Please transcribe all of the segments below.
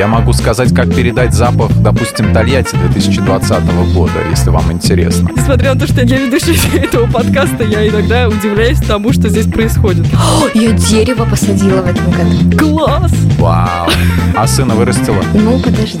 Я могу сказать, как передать запах, допустим, Тольятти 2020 года, если вам интересно. Несмотря на то, что я ведущая этого подкаста, я иногда удивляюсь тому, что здесь происходит. О, я дерево посадила в этом году. Класс! Вау! А сына вырастила? Ну, подожди.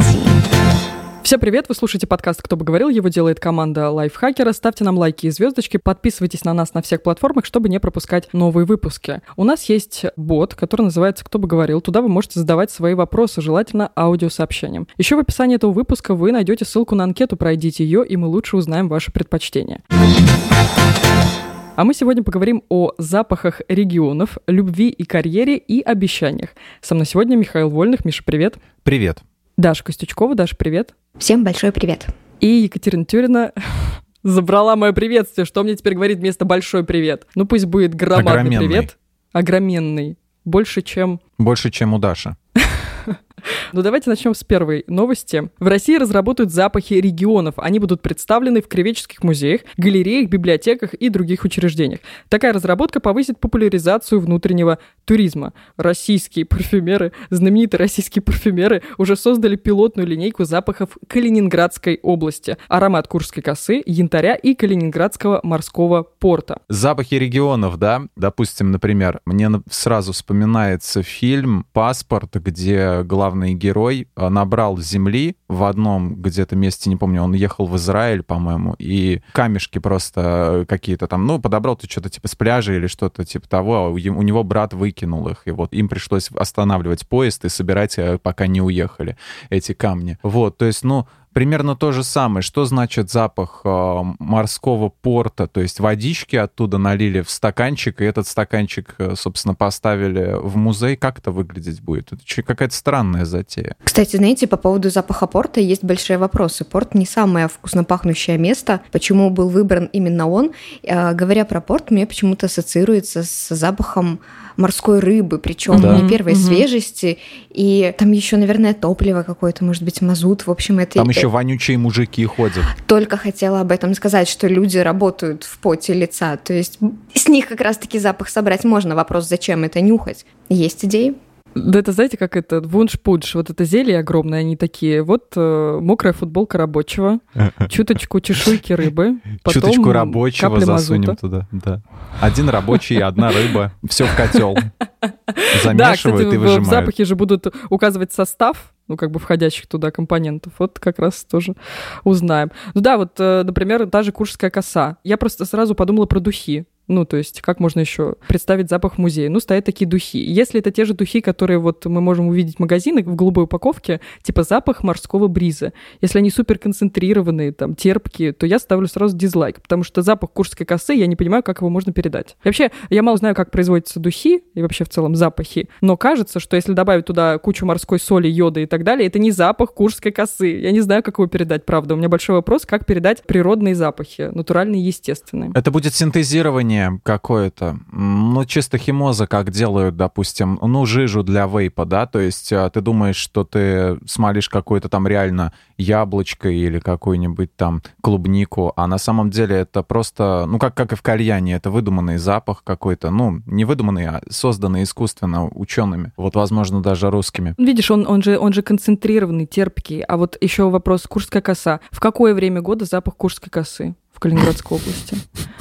Всем привет, вы слушаете подкаст «Кто бы говорил», его делает команда Лайфхакера. Ставьте нам лайки и звездочки, подписывайтесь на нас на всех платформах, чтобы не пропускать новые выпуски. У нас есть бот, который называется «Кто бы говорил». Туда вы можете задавать свои вопросы, желательно аудиосообщением. Еще в описании этого выпуска вы найдете ссылку на анкету, пройдите ее, и мы лучше узнаем ваши предпочтения. А мы сегодня поговорим о запахах регионов, любви и карьере и обещаниях. Со мной сегодня Михаил Вольных. Миша, привет. Привет. Даша Костючкова. Даша, привет. Всем большой привет. И Екатерина Тюрина забрала мое приветствие. Что мне теперь говорит вместо большой привет? Ну пусть будет громадный Огроменный. привет. Огроменный. Больше, чем Больше, чем у Даши. Ну давайте начнем с первой новости. В России разработают запахи регионов. Они будут представлены в кривеческих музеях, галереях, библиотеках и других учреждениях. Такая разработка повысит популяризацию внутреннего туризма. Российские парфюмеры, знаменитые российские парфюмеры уже создали пилотную линейку запахов Калининградской области. Аромат Курской косы, янтаря и Калининградского морского порта. Запахи регионов, да? Допустим, например, мне сразу вспоминается фильм «Паспорт», где главный герой э, набрал земли в одном где-то месте, не помню, он ехал в Израиль, по-моему, и камешки просто э, какие-то там, ну, подобрал ты что-то типа с пляжа или что-то типа того, а у него брат выкинул их, и вот им пришлось останавливать поезд и собирать, э, пока не уехали, эти камни. Вот, то есть, ну, примерно то же самое. Что значит запах э, морского порта? То есть водички оттуда налили в стаканчик, и этот стаканчик, э, собственно, поставили в музей. Как это выглядеть будет? Это какая-то странная затея. Кстати, знаете, по поводу запаха порта есть большие вопросы. Порт не самое вкусно пахнущее место. Почему был выбран именно он? Э, Говоря про порт, мне почему-то ассоциируется с запахом морской рыбы, причем Да. не первой Мгм. свежести. И там еще, наверное, топливо какое-то, может быть, мазут. В общем, это Там еще вонючие мужики ходят. только хотела об этом сказать, что люди работают в поте лица. То есть с них как раз-таки запах собрать можно. Вопрос, зачем это нюхать? Есть идеи? Да это, знаете, как это, вунш-пудж, вот это зелье огромное, они такие, вот э, мокрая футболка рабочего, чуточку чешуйки рыбы, потом Чуточку рабочего засунем мазута. туда. Да. Один рабочий, одна рыба. Все в котел. Да, Замешивают кстати, и в, в выжимают. запахе же будут указывать состав, ну, как бы входящих туда компонентов. Вот как раз тоже узнаем. Ну да, вот, э, например, даже куршская коса. Я просто сразу подумала про духи. Ну, то есть, как можно еще представить запах в музее? Ну, стоят такие духи. Если это те же духи, которые вот мы можем увидеть в магазинах в голубой упаковке, типа запах морского бриза. Если они супер концентрированные, там, терпкие, то я ставлю сразу дизлайк, потому что запах куршской косы, я не понимаю, как его можно передать. И вообще, я мало знаю, как производятся духи и вообще в целом запахи, но кажется, что если добавить туда кучу морской соли, йода и так далее, это не запах куршской косы. Я не знаю, как его передать, правда. У меня большой вопрос, как передать природные запахи, натуральные и естественные. Это будет синтезирование какое-то, М, ну, чисто химоза, как делают, допустим, ну, жижу для вейпа, да, то есть а, ты думаешь, что ты смолишь какое-то там реально яблочко или какую-нибудь там клубнику, а на самом деле это просто, ну, как, как и в кальяне, это выдуманный запах какой-то, ну, не выдуманный, а созданный искусственно учеными, вот, возможно, даже русскими. Видишь, он, он, же, он же концентрированный, терпкий. А вот еще вопрос, куршская коса. В какое время года запах куршской косы в Калининградской области?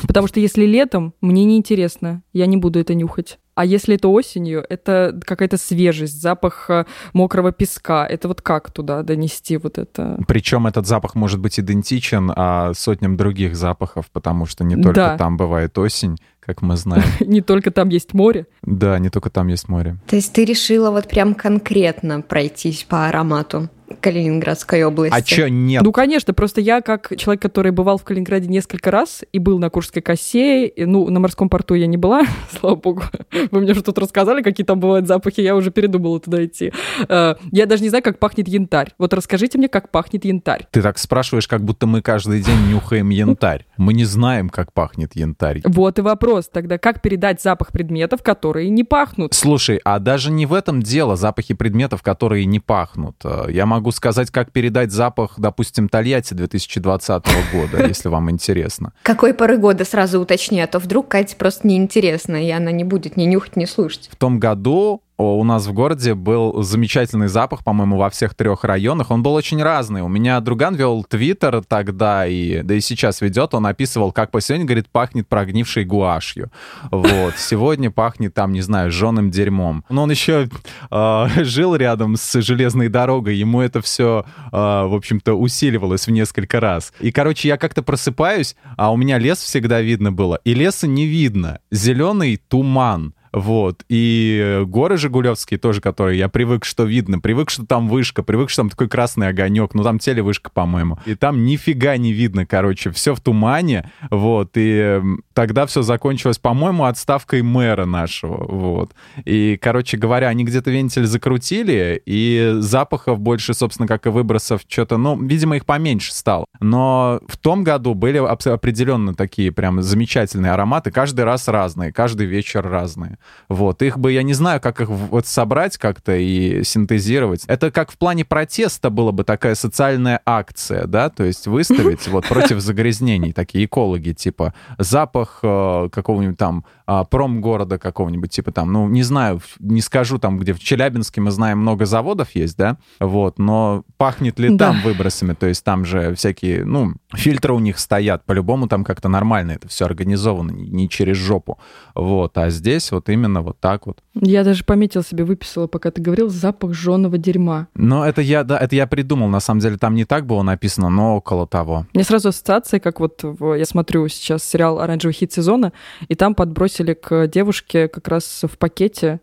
Потому что если летом, мне неинтересно, я не буду это нюхать. А если это осенью, это какая-то свежесть, запах э, мокрого песка. Это вот как туда донести вот это? Причем этот запах может быть идентичен а, сотням других запахов, потому что не только Да. там бывает осень, как мы знаем. Не только там есть море. Да, не только там есть море. То есть ты решила вот прям конкретно пройтись по аромату Калининградской области? А чё нет? Ну, конечно, просто я как человек, который бывал в Калининграде несколько раз и был на Куршской косе, и, ну, на морском порту я не была, слава богу. Вы мне же тут рассказали, какие там бывают запахи, я уже передумала туда идти. Э, Я даже не знаю, как пахнет янтарь. Вот расскажите мне, как пахнет янтарь. Ты так спрашиваешь, как будто мы каждый день нюхаем янтарь. Мы не знаем, как пахнет янтарь. Вот и вопрос тогда, как передать запах предметов, которые не пахнут? Слушай, а даже не в этом дело запахи предметов, которые не пахнут. Э, Я могу сказать, как передать запах, допустим, Тольятти 2020 года, если вам интересно. Какой поры года сразу уточни, а то вдруг Кате просто неинтересно, и она не будет ни нюхать, ни слушать. В том году у нас в городе был замечательный запах, по-моему, во всех трех районах. Он был очень разный. У меня друган вел твиттер тогда, и, да и сейчас ведет. Он описывал, как по сегодня, говорит, пахнет прогнившей гуашью. Вот. Сегодня пахнет там, не знаю, жженым дерьмом. Но он еще э, жил рядом с железной дорогой. Ему это все, э, в общем-то, усиливалось в несколько раз. И, короче, я как-то просыпаюсь, а у меня лес всегда видно было. И леса не видно. Зеленый туман. Вот. И горы Жигулевские тоже, которые я привык, что видно. Привык, что там вышка. Привык, что там такой красный огонек. Ну, там телевышка, по-моему. И там нифига не видно, короче. Все в тумане. Вот. И тогда все закончилось, по-моему, отставкой мэра нашего. Вот. И, короче говоря, они где-то вентиль закрутили, и запахов больше, собственно, как и выбросов, что-то, ну, видимо, их поменьше стало. Но в том году были определенно такие прям замечательные ароматы. Каждый раз разные, каждый вечер разные. Вот, их бы, я не знаю, как их вот собрать как-то и синтезировать. Это как в плане протеста было бы такая социальная акция, да, то есть выставить вот против загрязнений, такие экологи, типа запах э, какого-нибудь там э, промгорода какого-нибудь, типа там, ну, не знаю, не скажу там, где в Челябинске мы знаем много заводов есть, да, вот, но пахнет ли да. там выбросами, то есть там же всякие, ну, фильтры у них стоят, по-любому там как-то нормально это все организовано, не через жопу, вот, а здесь вот именно вот так вот. Я даже пометил себе, выписала, пока ты говорил, запах жженого дерьма. Но это я, да, это я придумал, на самом деле там не так было написано, но около того. Мне сразу ассоциация, как вот я смотрю сейчас сериал «Оранжевый хит сезона», и там подбросили к девушке как раз в пакете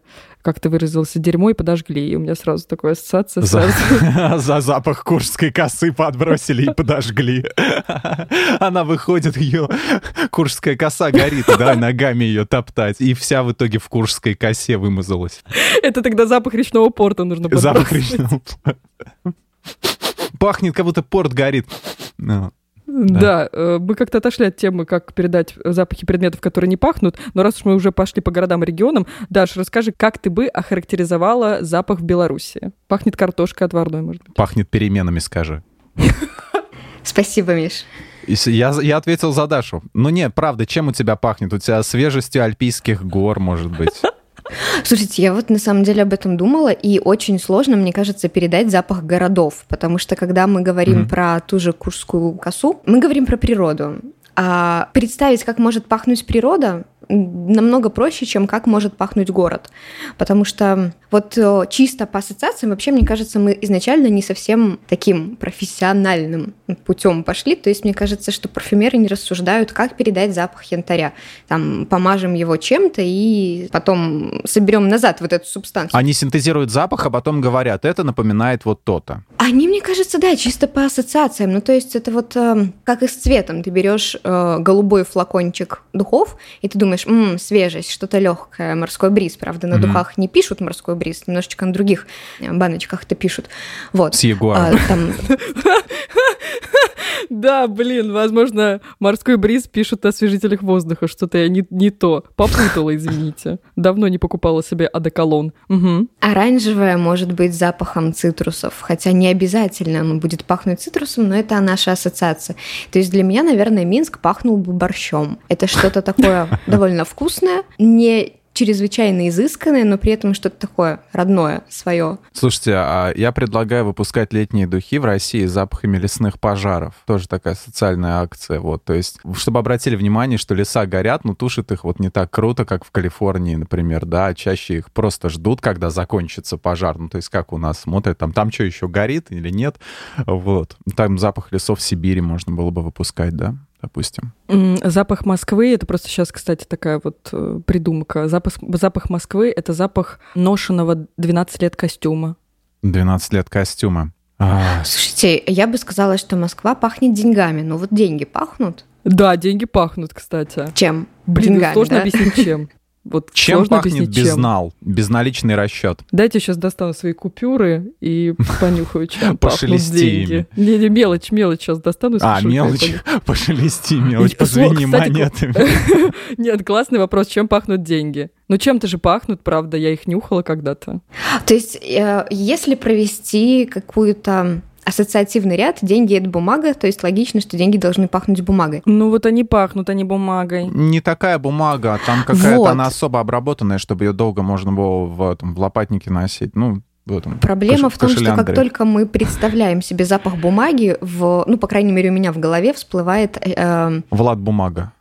как ты выразился, дерьмо и подожгли. И у меня сразу такая ассоциация. За, за запах куршской косы подбросили и подожгли. Она выходит, ее куршская коса горит, да, ногами ее топтать. И вся в итоге в куршской косе вымазалась. Это тогда запах речного порта нужно подбросить. Запах речного порта. Пахнет, как будто порт горит. Да. да, э, мы как-то отошли от темы, как передать запахи предметов, которые не пахнут, но раз уж мы уже пошли по городам и регионам, Даш, расскажи, как ты бы охарактеризовала запах в Беларуси? Пахнет картошкой отварной, может быть? Пахнет переменами, скажи. Спасибо, Миш. Я, я ответил за Дашу. Ну нет, правда, чем у тебя пахнет? У тебя свежестью альпийских гор, может быть. Слушайте, я вот на самом деле об этом думала, и очень сложно, мне кажется, передать запах городов, потому что когда мы говорим mm-hmm. про ту же Курскую косу, мы говорим про природу. А представить, как может пахнуть природа, намного проще, чем как может пахнуть город. Потому что вот э, чисто по ассоциациям, вообще, мне кажется, мы изначально не совсем таким профессиональным путем пошли. То есть мне кажется, что парфюмеры не рассуждают, как передать запах янтаря. Там помажем его чем-то и потом соберем назад вот эту субстанцию. Они синтезируют запах, а потом говорят, это напоминает вот то-то. Они, мне кажется, да, чисто по ассоциациям. Ну, то есть это вот э, как и с цветом. Ты берешь э, голубой флакончик духов, и ты думаешь, думаешь, м-м, свежесть, что-то легкое, морской бриз. Правда, на mm-hmm. духах не пишут морской бриз, немножечко на других э, баночках это пишут. Вот. С ягуаром. А, там... Да, блин, возможно, морской бриз пишут о освежителях воздуха. Что-то я не, не то. Попутала, извините. Давно не покупала себе одеколон. Угу. Оранжевое может быть запахом цитрусов. Хотя не обязательно оно будет пахнуть цитрусом, но это наша ассоциация. То есть для меня, наверное, Минск пахнул бы борщом. Это что-то такое довольно вкусное, не чрезвычайно изысканное, но при этом что-то такое родное, свое. Слушайте, а я предлагаю выпускать летние духи в России с запахами лесных пожаров. Тоже такая социальная акция. Вот. То есть, чтобы обратили внимание, что леса горят, но тушат их вот не так круто, как в Калифорнии, например, да, чаще их просто ждут, когда закончится пожар. Ну, то есть, как у нас смотрят, там, там что еще горит или нет. Вот. Там запах лесов Сибири можно было бы выпускать, да? Допустим. Запах Москвы, это просто сейчас, кстати, такая вот э, придумка. Запах, запах Москвы — это запах ношенного 12 лет костюма. 12 лет костюма. А. Слушайте, я бы сказала, что Москва пахнет деньгами. Но вот деньги пахнут? Да, деньги пахнут, кстати. Чем? Блин, Деньгами, сложно да? объяснить, чем. Вот чем пахнет безнал? Чем. Безналичный расчет. Дайте сейчас достану свои купюры и понюхаю, чем пахнут деньги. Не, не, мелочь, мелочь сейчас достану. А, мелочь, пошелести, мелочь, позвени монетами. Нет, классный вопрос, чем пахнут деньги? Ну, чем-то же пахнут, правда, я их нюхала когда-то. То есть, э, если провести какую-то ассоциативный ряд «деньги – это бумага», то есть логично, что деньги должны пахнуть бумагой. Ну вот они пахнут, они бумагой. Не такая бумага, а там какая-то Вот. она особо обработанная, чтобы ее долго можно было в, этом, в лопатнике носить. Ну, в этом, Проблема в том, что как кошеляндре. только мы представляем себе запах бумаги, в, ну, по крайней мере, у меня в голове всплывает э, э, Влад бумага.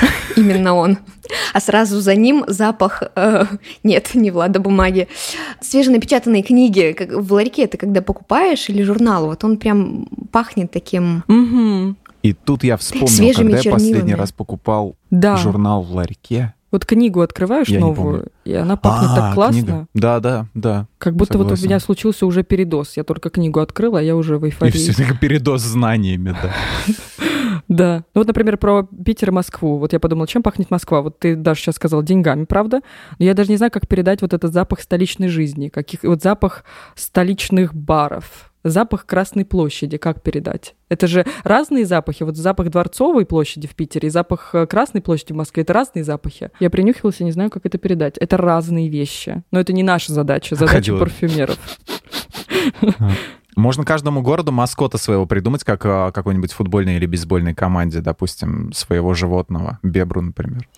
именно он. А сразу за ним запах... э, нет, не Влада бумаги. Свеженапечатанные книги. Как в ларьке ты когда покупаешь или журнал, вот он прям пахнет таким... Угу. И тут я вспомнил, Свежими когда я последний раз покупал Да. журнал в ларьке. Вот книгу открываешь Я новую, и она пахнет А, так классно, книга. Да, да, да. как будто вот у Согласен. меня случился уже передоз. Я только книгу открыла, а я уже в И эйфории. все таки передоз знаниями, да. Да. Ну вот, например, про Питер и Москву. Вот я подумала, чем пахнет Москва? Вот ты даже сейчас сказал деньгами, правда? Но я даже не знаю, как передать вот этот запах столичной жизни, каких вот запах столичных баров, запах Красной площади, как передать? Это же разные запахи. Вот запах Дворцовой площади в Питере и запах э, Красной площади в Москве — это разные запахи. Я принюхивалась и не знаю, как это передать. Это разные вещи. Но это не наша задача, задача Ходила. парфюмеров. Можно каждому городу маскота своего придумать, как а, какой-нибудь футбольной или бейсбольной команде, допустим, своего животного. Бебру, например.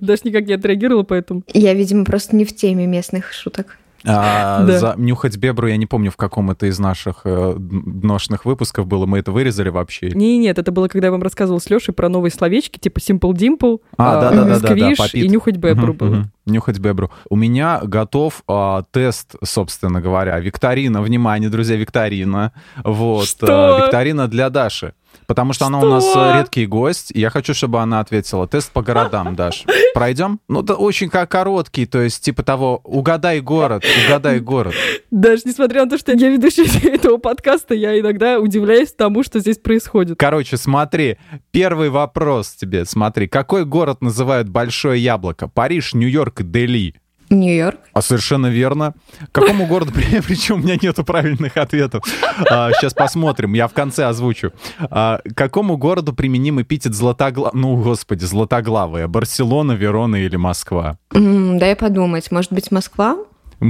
Даже никак не отреагировала, поэтому... Я, видимо, просто не в теме местных шуток. А, Да. за нюхать бебру, я не помню, в каком это из наших э, дношных выпусков было. Мы это вырезали вообще. Не, нет, это было, когда я вам рассказывал с Лешей про новые словечки, типа Simple Dimple, А, а, да-да-да-да-да, сквиш попит. и нюхать бебру Мгм, было. мгм. Нюхать бебру. У меня готов а, тест, собственно говоря. Викторина, внимание, друзья, викторина. Вот. Что? а, викторина для Даши. Потому что она у Что? нас э, редкий гость, и я хочу, чтобы она ответила. Тест по городам, Даш. Пройдем? Ну, да очень как короткий, то есть типа того, угадай город, угадай город. Даже несмотря на то, что я ведущая этого подкаста, я иногда удивляюсь тому, что здесь происходит. Короче, смотри, первый вопрос тебе, смотри. Какой город называют Большое Яблоко? Париж, Нью-Йорк, Дели? Нью-Йорк. А совершенно верно. К какому городу, причем у меня нету правильных ответов. сейчас посмотрим, я в конце озвучу. А, к какому городу применим эпитет златогла... Ну, господи, златоглавая. Барселона, Верона или Москва? М, дай подумать, может быть, Москва?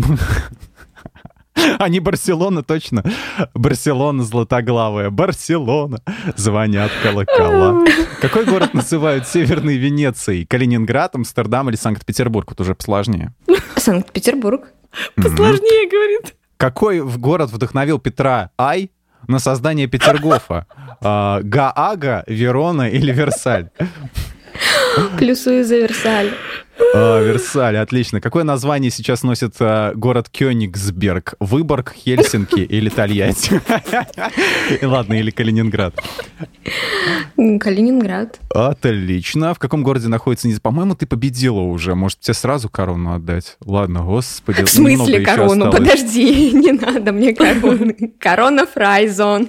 А не Барселона, точно. Барселона златоглавая. Барселона. Звонят колокола. Какой город называют Северной Венецией? Калининград, Амстердам или Санкт-Петербург? Вот уже посложнее. Санкт-Петербург. Посложнее, говорит. Какой в город вдохновил Петра Ай на создание Петергофа? А, Гаага, Верона или Версаль? Плюсую за Версаль. Версаль, отлично. Какое название сейчас носит а, город Кёнигсберг? Выборг, Хельсинки или Тольятти? Ладно, или Калининград. Калининград. Отлично. В каком городе находится... низ- По-моему, ты победила уже. Может, тебе сразу корону отдать? Ладно, господи. В смысле корону? Подожди, не надо мне короны. Корона фрайзон.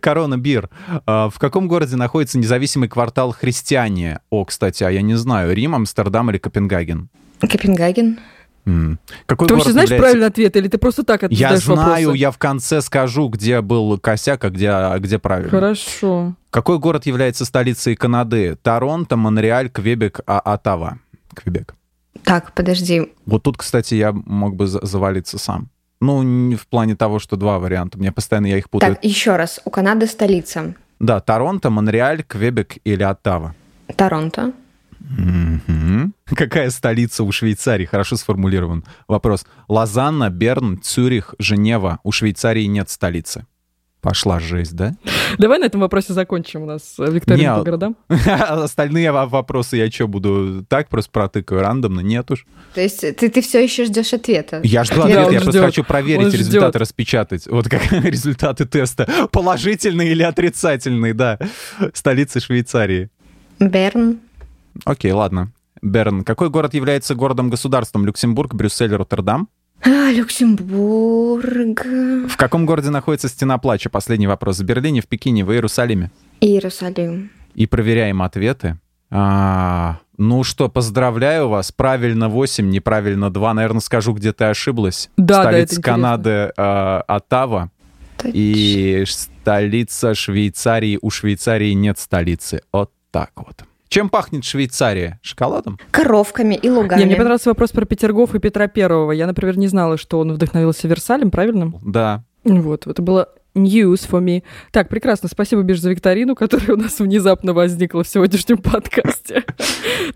Корона Бир. А, В каком городе находится независимый квартал Христиане? О, кстати, а я не знаю, Рим, Амстердам или Копенгаген? Копенгаген. Какой Ты вообще знаешь является- правильный ответ, или ты просто так Я ответаешь знаю, вопросы? я в конце скажу, где был косяк, а где, а где правильно. Хорошо. Какой город является столицей Канады? Торонто, Монреаль, Квебек, а Оттава? Квебек. Так, подожди. Вот тут, кстати, я мог бы за- завалиться сам. Ну, в плане того, что два варианта. Мне постоянно я их путаю. Так, еще раз. У Канады столица. Да, Торонто, Монреаль, Квебек или Оттава. Торонто. Мгм. Какая столица у Швейцарии? Хорошо сформулирован вопрос. Лозанна, Берн, Цюрих, Женева. У Швейцарии нет столицы. Пошла жесть, да? Давай на этом вопросе закончим у нас э, викторину Не, по городам. Остальные во- вопросы я что, буду так просто протыкаю рандомно? Нет уж. То есть ты, ты все еще ждешь ответа? Я жду Ответ- ответ, он я просто хочу проверить Он результаты, ждет. распечатать. Вот как результаты теста. Положительные или отрицательные, да. Столица Швейцарии. Берн. Окей, ладно. Берн. Какой город является городом-государством? Люксембург, Брюссель, Роттердам? А, Люксембург. В каком городе находится Стена Плача? Последний вопрос. В Берлине, в Пекине, в Иерусалиме? Иерусалим. И проверяем ответы. А, ну что, поздравляю вас. Правильно 8, неправильно 2. Наверное, скажу, где ты ошиблась. Да, да, Столица это интересно. Канады а, Оттава. Точно. И столица Швейцарии. У Швейцарии нет столицы. Вот так вот. Чем пахнет Швейцария? Шоколадом? Коровками и лугами. Не, мне понравился вопрос про Петергоф и Петра Первого. Я, например, не знала, что он вдохновился Версалем, правильно? Да. Вот, это было news for me. Так, прекрасно. Спасибо, Биш, за викторину, которая у нас внезапно возникла в сегодняшнем подкасте.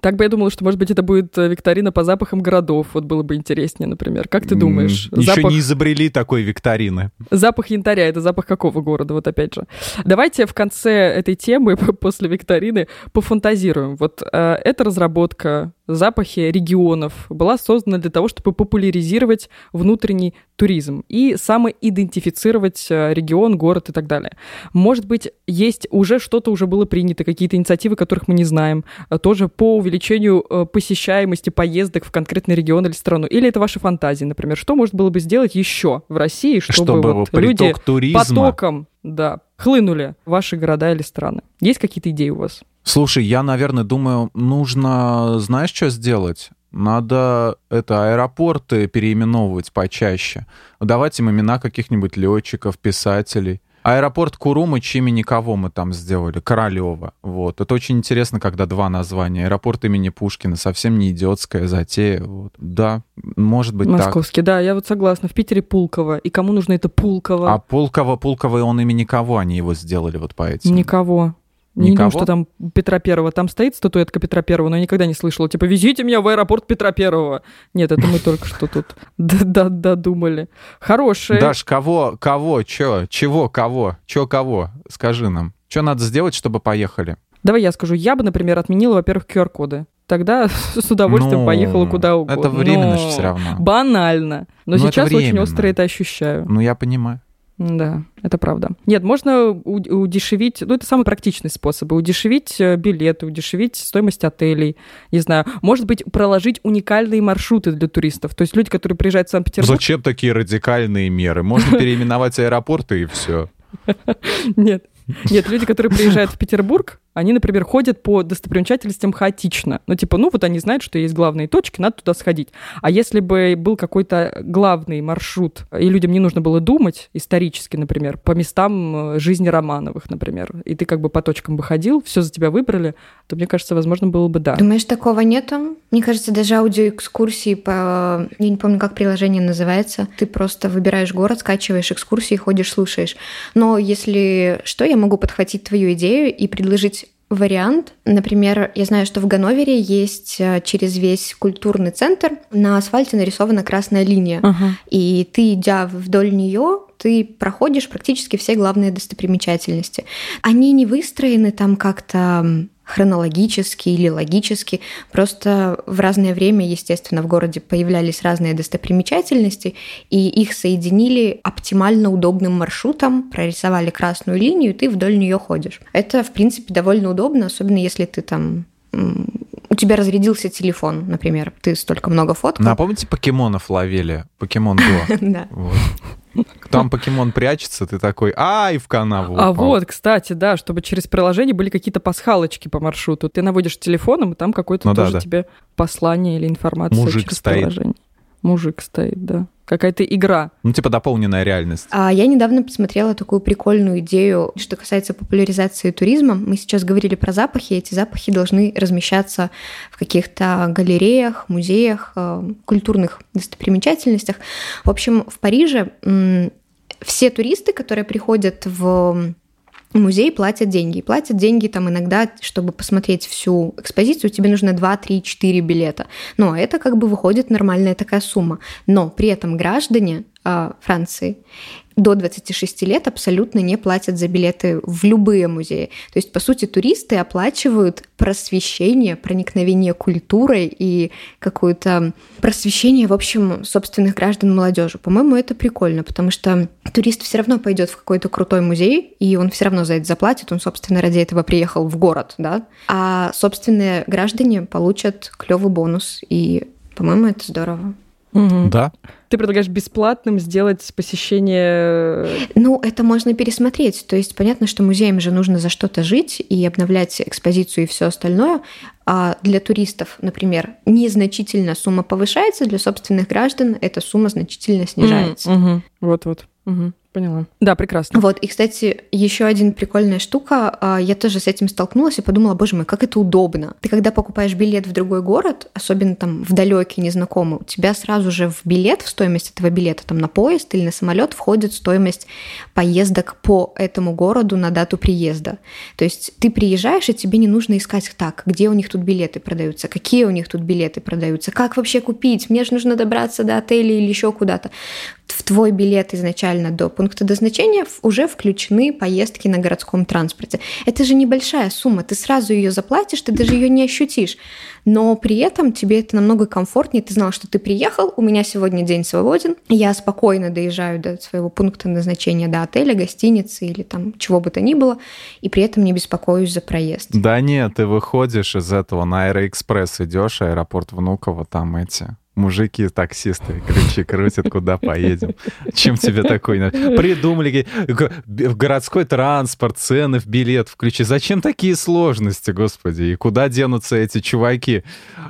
Так бы я думала, что, может быть, это будет э, викторина по запахам городов. Вот было бы интереснее, например. Как ты думаешь? Еще не изобрели такой викторины. Запах янтаря — это запах какого города? Вот опять же. Давайте в конце этой темы, после викторины, пофантазируем. Вот э, эта разработка запахи регионов была создана для того, чтобы популяризировать внутренний туризм и самоидентифицировать э, регион, город и так далее. Может быть, есть уже что-то уже было принято, какие-то инициативы, которых мы не знаем, э, тоже по увеличению э, посещаемости поездок в конкретный регион или страну. Или это ваши фантазии, например. Что может было бы сделать еще в России, чтобы, чтобы вот люди туризма. потоком да, хлынули ваши города или страны? Есть какие-то идеи у вас? Слушай, я, наверное, думаю, нужно, знаешь, что сделать? Надо это аэропорты переименовывать почаще. Давать им имена каких-нибудь летчиков, писателей. Аэропорт Курумыч имени кого мы там сделали? Королева. Вот. Это очень интересно, когда два названия. Аэропорт имени Пушкина. Совсем не идиотская затея. Вот. Да, может быть Московский, так. да, я вот согласна. В Питере Пулково. И кому нужно это Пулково? А Пулково, Пулково, он имени кого они его сделали вот по этим? Никого. Не думаю, что там Петра Первого. Там стоит статуэтка Петра Первого, но я никогда не слышала. Типа, везите меня в аэропорт Петра Первого. Нет, это мы только что тут додумали. Хорошие. Даш, кого, кого, чё, чего, кого, чё, кого? Скажи нам. Что надо сделать, чтобы поехали? Давай я скажу. Я бы, например, отменила, во-первых, QR-коды. Тогда с удовольствием ну, поехала куда угодно. Это временно же все равно. Банально. Но, Но сейчас очень остро это ощущаю. Ну, я понимаю. Да, это правда. Нет, можно удешевить, ну, это самый практичный способ, удешевить э, билеты, удешевить стоимость отелей, не знаю, может быть, проложить уникальные маршруты для туристов. То есть люди, которые приезжают в Санкт-Петербург... Зачем такие радикальные меры? Можно переименовать аэропорты и все. Нет, нет, люди, которые приезжают в Петербург, они, например, ходят по достопримечательностям хаотично. Ну, типа, ну, вот они знают, что есть главные точки, надо туда сходить. А если бы был какой-то главный маршрут, и людям не нужно было думать исторически, например, по местам э, жизни Романовых, например, и ты как бы по точкам бы ходил, все за тебя выбрали, то, мне кажется, возможно, было бы да. Думаешь, такого нету? Мне кажется, даже аудиоэкскурсии по... Я не помню, как приложение называется. Ты просто выбираешь город, скачиваешь экскурсии, ходишь, слушаешь. Но если что, я могу подхватить твою идею и предложить вариант. Например, я знаю, что в Ганновере есть э, через весь культурный центр на асфальте нарисована красная линия. Uh-huh. И ты, идя вдоль нее, ты проходишь практически все главные достопримечательности. Они не выстроены там как-то хронологически или логически. Просто в разное время, естественно, в городе появлялись разные достопримечательности, и их соединили оптимально удобным маршрутом, прорисовали красную линию, и ты вдоль нее ходишь. Это, в принципе, довольно удобно, особенно если ты там у тебя разрядился телефон, например, ты столько много фоткал. Напомните, покемонов ловили? Покемон Го. Да. Там покемон прячется, ты такой, ай, в канаву А вот, кстати, да, чтобы через приложение были какие-то пасхалочки по маршруту. Ты наводишь телефоном, и там какое-то ну тоже тебе послание или информация Мужик стоит. Мужик стоит, да какая-то игра. Ну, типа дополненная реальность. А я недавно посмотрела такую прикольную идею, что касается популяризации туризма. Мы сейчас говорили про запахи. Эти запахи должны размещаться в каких-то галереях, музеях, э, культурных достопримечательностях. В общем, в Париже все туристы, которые приходят в музей платят деньги. платят деньги там иногда, чтобы посмотреть всю экспозицию, тебе нужно 2, 3, 4 билета. Но это как бы выходит нормальная такая сумма. Но при этом граждане э, Франции до 26 лет абсолютно не платят за билеты в любые музеи. То есть, по сути, туристы оплачивают просвещение, проникновение культурой и какое-то просвещение, в общем, собственных граждан молодежи. По-моему, это прикольно, потому что турист все равно пойдет в какой-то крутой музей, и он все равно за это заплатит, он, собственно, ради этого приехал в город, да, а собственные граждане получат клевый бонус, и, по-моему, это здорово. Угу. Да. Ты предлагаешь бесплатным сделать посещение... Ну, это можно пересмотреть. То есть понятно, что музеям же нужно за что-то жить и обновлять экспозицию и все остальное. А для туристов, например, незначительно сумма повышается, для собственных граждан эта сумма значительно снижается. Угу. Вот-вот. Угу. Поняла. Да, прекрасно. Вот, и, кстати, еще один прикольная штука. а, Я тоже с этим столкнулась и подумала, боже мой, как это удобно. Ты когда покупаешь билет в другой город, особенно там в далекий, незнакомый, у тебя сразу же в билет, в стоимость этого билета, там на поезд или на самолет входит стоимость поездок по этому городу на дату приезда. То есть ты приезжаешь, и тебе не нужно искать так, где у них тут билеты продаются, какие у них тут билеты продаются, как вообще купить, мне же нужно добраться до отеля или еще куда-то в твой билет изначально до пункта назначения уже включены поездки на городском транспорте. Это же небольшая сумма, ты сразу ее заплатишь, ты даже ее не ощутишь. Но при этом тебе это намного комфортнее. Ты знал, что ты приехал, у меня сегодня день свободен, я спокойно доезжаю до своего пункта назначения, до отеля, гостиницы или там чего бы то ни было, и при этом не беспокоюсь за проезд. Да нет, ты выходишь из этого на Аэроэкспресс, идешь, аэропорт Внуково, там эти мужики, таксисты, ключи крутят, куда поедем. Чем тебе такой? Придумали в городской транспорт, цены в билет включи. Зачем такие сложности, господи? И куда денутся эти чуваки?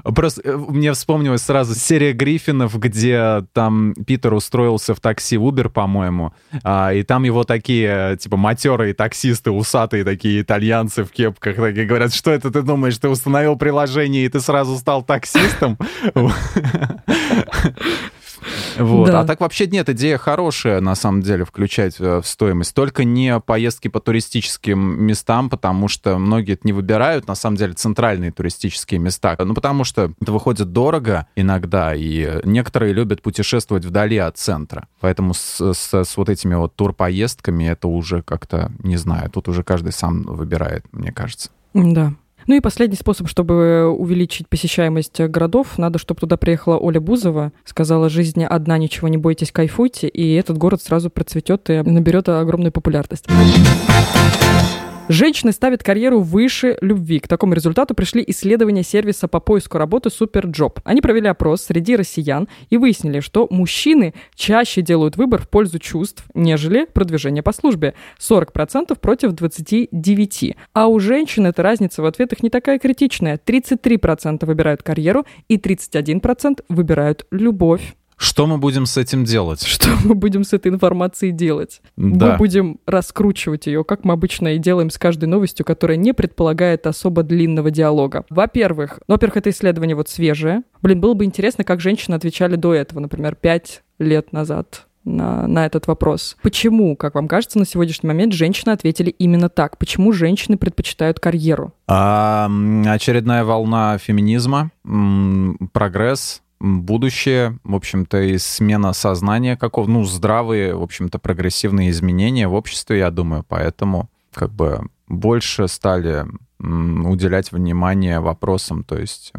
Просто э, мне вспомнилась сразу серия Гриффинов, где там Питер устроился в такси Uber, по-моему, а, и там его такие, типа, матерые таксисты, усатые такие итальянцы в кепках, такие говорят, что это ты думаешь, ты установил приложение, и ты сразу стал таксистом? Вот. Да. А так вообще нет, идея хорошая, на самом деле, включать э, в стоимость. Только не поездки по туристическим местам, потому что многие это не выбирают, на самом деле, центральные туристические места. Ну, потому что это выходит дорого иногда, и некоторые любят путешествовать вдали от центра. Поэтому с, с, с вот этими вот турпоездками это уже как-то, не знаю, тут уже каждый сам выбирает, мне кажется. Да. Ну и последний способ, чтобы увеличить посещаемость городов, надо, чтобы туда приехала Оля Бузова, сказала, жизнь одна, ничего не бойтесь, кайфуйте, и этот город сразу процветет и наберет огромную популярность. Женщины ставят карьеру выше любви. К такому результату пришли исследования сервиса по поиску работы Superjob. Они провели опрос среди россиян и выяснили, что мужчины чаще делают выбор в пользу чувств, нежели продвижения по службе. 40% против 29%. А у женщин эта разница в ответах не такая критичная. 33% выбирают карьеру и 31% выбирают любовь. Что мы будем с этим делать? Что мы будем с этой информацией делать? Да. Мы будем раскручивать ее, как мы обычно и делаем с каждой новостью, которая не предполагает особо длинного диалога. Во-первых, ну, во-первых, это исследование вот свежее. Блин, было бы интересно, как женщины отвечали до этого, например, пять лет назад на, на этот вопрос. Почему, как вам кажется, на сегодняшний момент женщины ответили именно так? Почему женщины предпочитают карьеру? А, очередная волна феминизма, прогресс, будущее, в общем-то, и смена сознания какого, ну, здравые, в общем-то, прогрессивные изменения в обществе, я думаю, поэтому как бы больше стали уделять внимание вопросам, то есть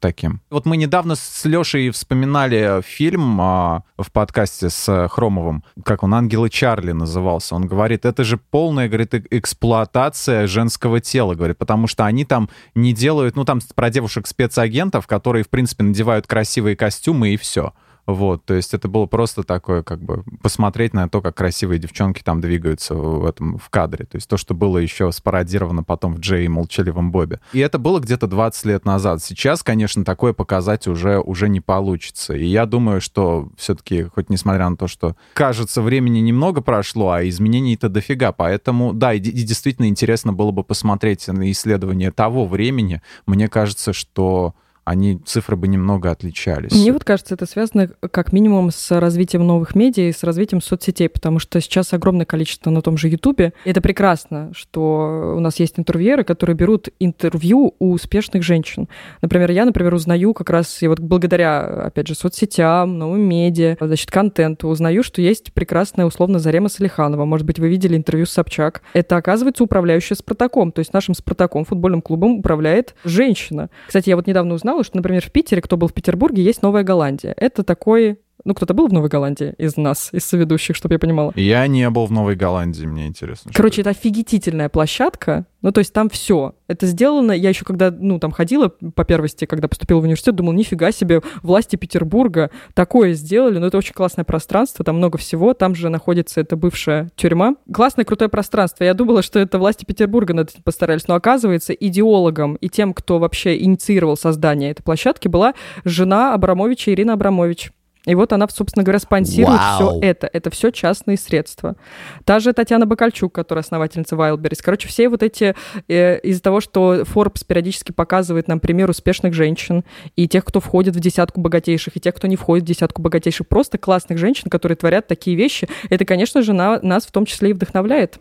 таким. Вот мы недавно с Лешей вспоминали фильм а, в подкасте с Хромовым, как он «Ангелы Чарли» назывался. Он говорит, это же полная, говорит, эксплуатация женского тела, говорит, потому что они там не делают, ну там про девушек-спецагентов, которые, в принципе, надевают красивые костюмы и все. Вот, то есть это было просто такое, как бы, посмотреть на то, как красивые девчонки там двигаются в этом, в кадре. То есть то, что было еще спародировано потом в Джей и Молчаливом Бобе. И это было где-то 20 лет назад. Сейчас, конечно, такое показать уже, уже не получится. И я думаю, что все-таки, хоть несмотря на то, что, кажется, времени немного прошло, а изменений-то дофига. Поэтому, да, и, и действительно интересно было бы посмотреть на исследование того времени. Мне кажется, что они, цифры бы немного отличались. Мне вот кажется, это связано как минимум с развитием новых медиа и с развитием соцсетей, потому что сейчас огромное количество на том же Ютубе. Это прекрасно, что у нас есть интервьюеры, которые берут интервью у успешных женщин. Например, я, например, узнаю как раз, и вот благодаря, опять же, соцсетям, новым медиа, значит, контенту, узнаю, что есть прекрасная, условно, Зарема Салиханова. Может быть, вы видели интервью с Собчак. Это, оказывается, управляющая Спартаком. То есть нашим Спартаком, футбольным клубом, управляет женщина. Кстати, я вот недавно узнала, узнала, что, например, в Питере, кто был в Петербурге, есть Новая Голландия. Это такой ну, кто-то был в Новой Голландии из нас, из соведущих, чтобы я понимала? Я не был в Новой Голландии, мне интересно. Короче, это офигительная площадка. Ну, то есть там все. Это сделано. Я еще когда, ну, там ходила по первости, когда поступила в университет, думала, нифига себе, власти Петербурга такое сделали. Но это очень классное пространство, там много всего. Там же находится эта бывшая тюрьма. Классное, крутое пространство. Я думала, что это власти Петербурга над этим постарались. Но оказывается, идеологом и тем, кто вообще инициировал создание этой площадки, была жена Абрамовича Ирина Абрамович. И вот она, собственно говоря, спонсирует все это. Это все частные средства. Та же Татьяна Бакальчук, которая основательница Wildberries. Короче, все вот эти... Э, из-за того, что Forbes периодически показывает нам пример успешных женщин и тех, кто входит в десятку богатейших, и тех, кто не входит в десятку богатейших. Просто классных женщин, которые творят такие вещи. Это, конечно же, на, нас в том числе и вдохновляет.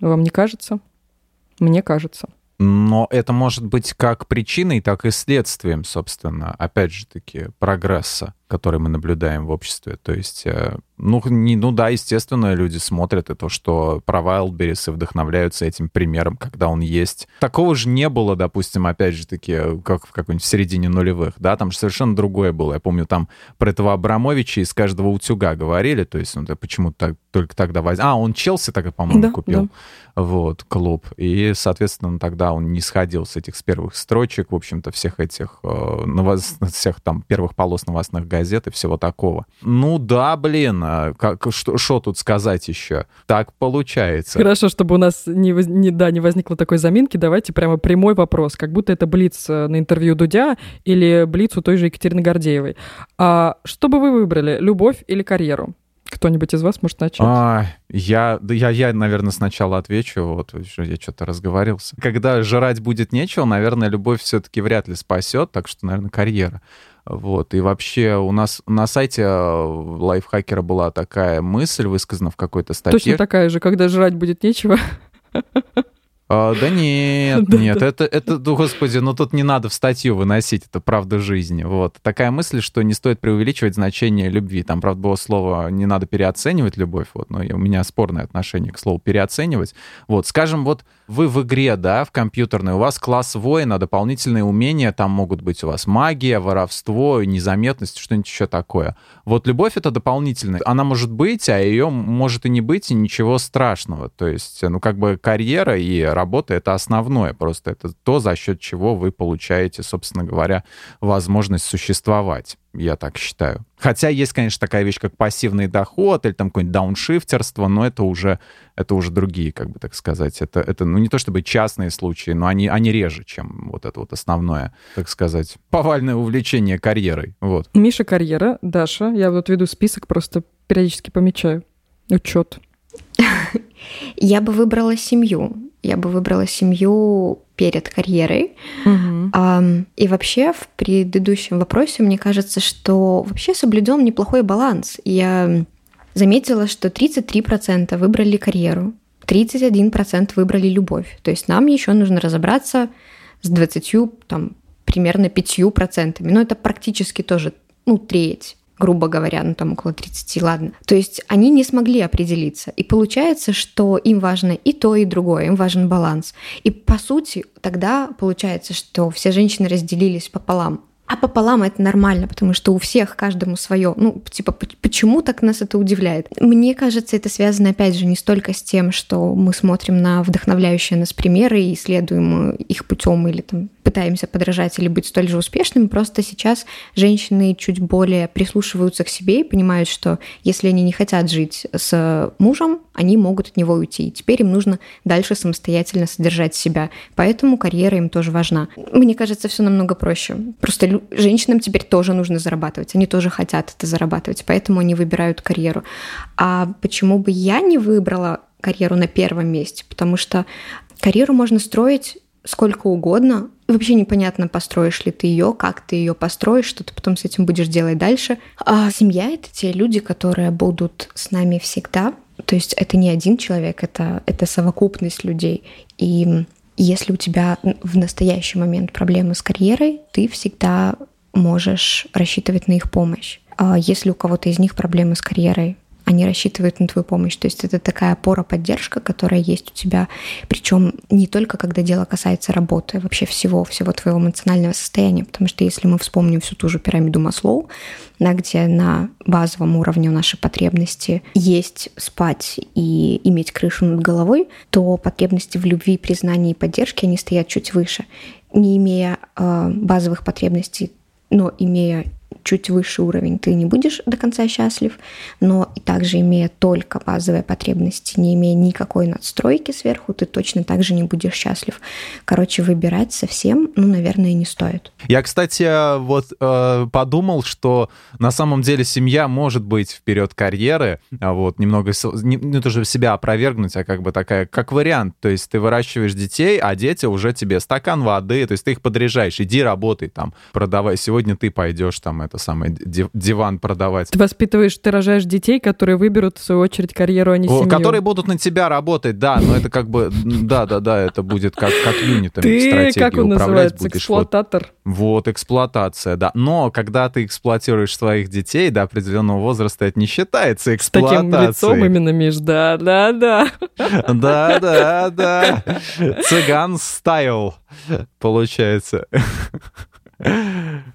Вам не кажется? Мне кажется. Но это может быть как причиной, так и следствием, собственно, опять же таки, прогресса который мы наблюдаем в обществе. То есть, э, ну, не, ну да, естественно, люди смотрят и то, что про Wildberries и вдохновляются этим примером, когда он есть. Такого же не было, допустим, опять же таки, как в какой-нибудь в середине нулевых, да, там же совершенно другое было. Я помню, там про этого Абрамовича из каждого утюга говорили, то есть, ну, почему-то так, только тогда... Воз... А, он Челси тогда, по-моему, да, купил. Да. Вот, клуб. И, соответственно, тогда он не сходил с этих с первых строчек, в общем-то, всех этих, э, новос... всех там первых полос новостных газет и всего такого. Ну да, блин, как, что, что тут сказать еще? Так получается. Хорошо, чтобы у нас не, не, да, не возникло такой заминки, давайте прямо прямой вопрос, как будто это Блиц э, на интервью Дудя или Блиц у той же Екатерины Гордеевой. А что бы вы выбрали, любовь или карьеру? Кто-нибудь из вас может начать? А, я, да я, я, наверное, сначала отвечу. Вот, я что-то разговорился. Когда жрать будет нечего, наверное, любовь все-таки вряд ли спасет, так что, наверное, карьера. Вот. И вообще у нас на сайте э, лайфхакера была такая мысль высказана в какой-то статье. Точно такая же, когда жрать будет нечего. А, да нет, нет, это, это, ну, господи, ну тут не надо в статью выносить, это правда жизни. Вот. Такая мысль, что не стоит преувеличивать значение любви. Там, правда, было слово «не надо переоценивать любовь», вот, но у меня спорное отношение к слову «переоценивать». Вот, скажем, вот вы в игре, да, в компьютерной, у вас класс воина, дополнительные умения, там могут быть у вас магия, воровство, незаметность, что-нибудь еще такое. Вот любовь — это дополнительная. Она может быть, а ее может и не быть, и ничего страшного. То есть, ну, как бы карьера и работа — это основное. Просто это то, за счет чего вы получаете, собственно говоря, возможность существовать я так считаю. Хотя есть, конечно, такая вещь, как пассивный доход или там какое-нибудь дауншифтерство, но это уже, это уже другие, как бы так сказать. Это, это ну, не то чтобы частные случаи, но они, они реже, чем вот это вот основное, так сказать, повальное увлечение карьерой. Вот. Миша карьера, Даша, я вот веду список, просто периодически помечаю. Учет. Я бы выбрала семью. Я бы выбрала семью перед карьерой. Угу. А, и вообще в предыдущем вопросе мне кажется, что вообще соблюден неплохой баланс. Я заметила, что 33% выбрали карьеру, 31% выбрали любовь. То есть нам еще нужно разобраться с 20, там, примерно 5%. Но это практически тоже, ну, треть грубо говоря, ну там около 30, ладно. То есть они не смогли определиться. И получается, что им важно и то, и другое, им важен баланс. И по сути тогда получается, что все женщины разделились пополам. А пополам это нормально, потому что у всех каждому свое. Ну, типа, почему так нас это удивляет? Мне кажется, это связано, опять же, не столько с тем, что мы смотрим на вдохновляющие нас примеры и исследуем их путем или там пытаемся подражать или быть столь же успешными, просто сейчас женщины чуть более прислушиваются к себе и понимают, что если они не хотят жить с мужем, они могут от него уйти. И теперь им нужно дальше самостоятельно содержать себя. Поэтому карьера им тоже важна. Мне кажется, все намного проще. Просто женщинам теперь тоже нужно зарабатывать. Они тоже хотят это зарабатывать, поэтому они выбирают карьеру. А почему бы я не выбрала карьеру на первом месте? Потому что карьеру можно строить сколько угодно. Вообще непонятно, построишь ли ты ее, как ты ее построишь, что ты потом с этим будешь делать дальше. А семья это те люди, которые будут с нами всегда. То есть это не один человек, это, это совокупность людей. И если у тебя в настоящий момент проблемы с карьерой, ты всегда можешь рассчитывать на их помощь. А если у кого-то из них проблемы с карьерой, они рассчитывают на твою помощь. То есть это такая опора, поддержка, которая есть у тебя. Причем не только когда дело касается работы, вообще всего, всего твоего эмоционального состояния. Потому что если мы вспомним всю ту же пирамиду Маслоу, да, где на базовом уровне наши потребности есть спать и иметь крышу над головой, то потребности в любви, признании и поддержке, они стоят чуть выше. Не имея э, базовых потребностей, но имея чуть выше уровень, ты не будешь до конца счастлив, но и также имея только базовые потребности, не имея никакой надстройки сверху, ты точно так же не будешь счастлив. Короче, выбирать совсем, ну, наверное, не стоит. Я, кстати, вот э, подумал, что на самом деле семья может быть вперед карьеры, а вот немного, не, не то чтобы себя опровергнуть, а как бы такая, как вариант. То есть ты выращиваешь детей, а дети уже тебе стакан воды, то есть ты их подряжаешь, иди работай там, продавай. Сегодня ты пойдешь там это самое диван продавать. Ты воспитываешь, ты рожаешь детей, которые выберут в свою очередь карьеру, а не семью. Которые будут на тебя работать, да, но это как бы, да, да, да, это будет как как юнитами ты, как он управлять называется, будешь. эксплуататор. Вот, вот эксплуатация, да. Но когда ты эксплуатируешь своих детей до определенного возраста, это не считается эксплуатацией. С таким лицом именно, Миш, да, да, да. Да, да, да. Цыган стайл, получается.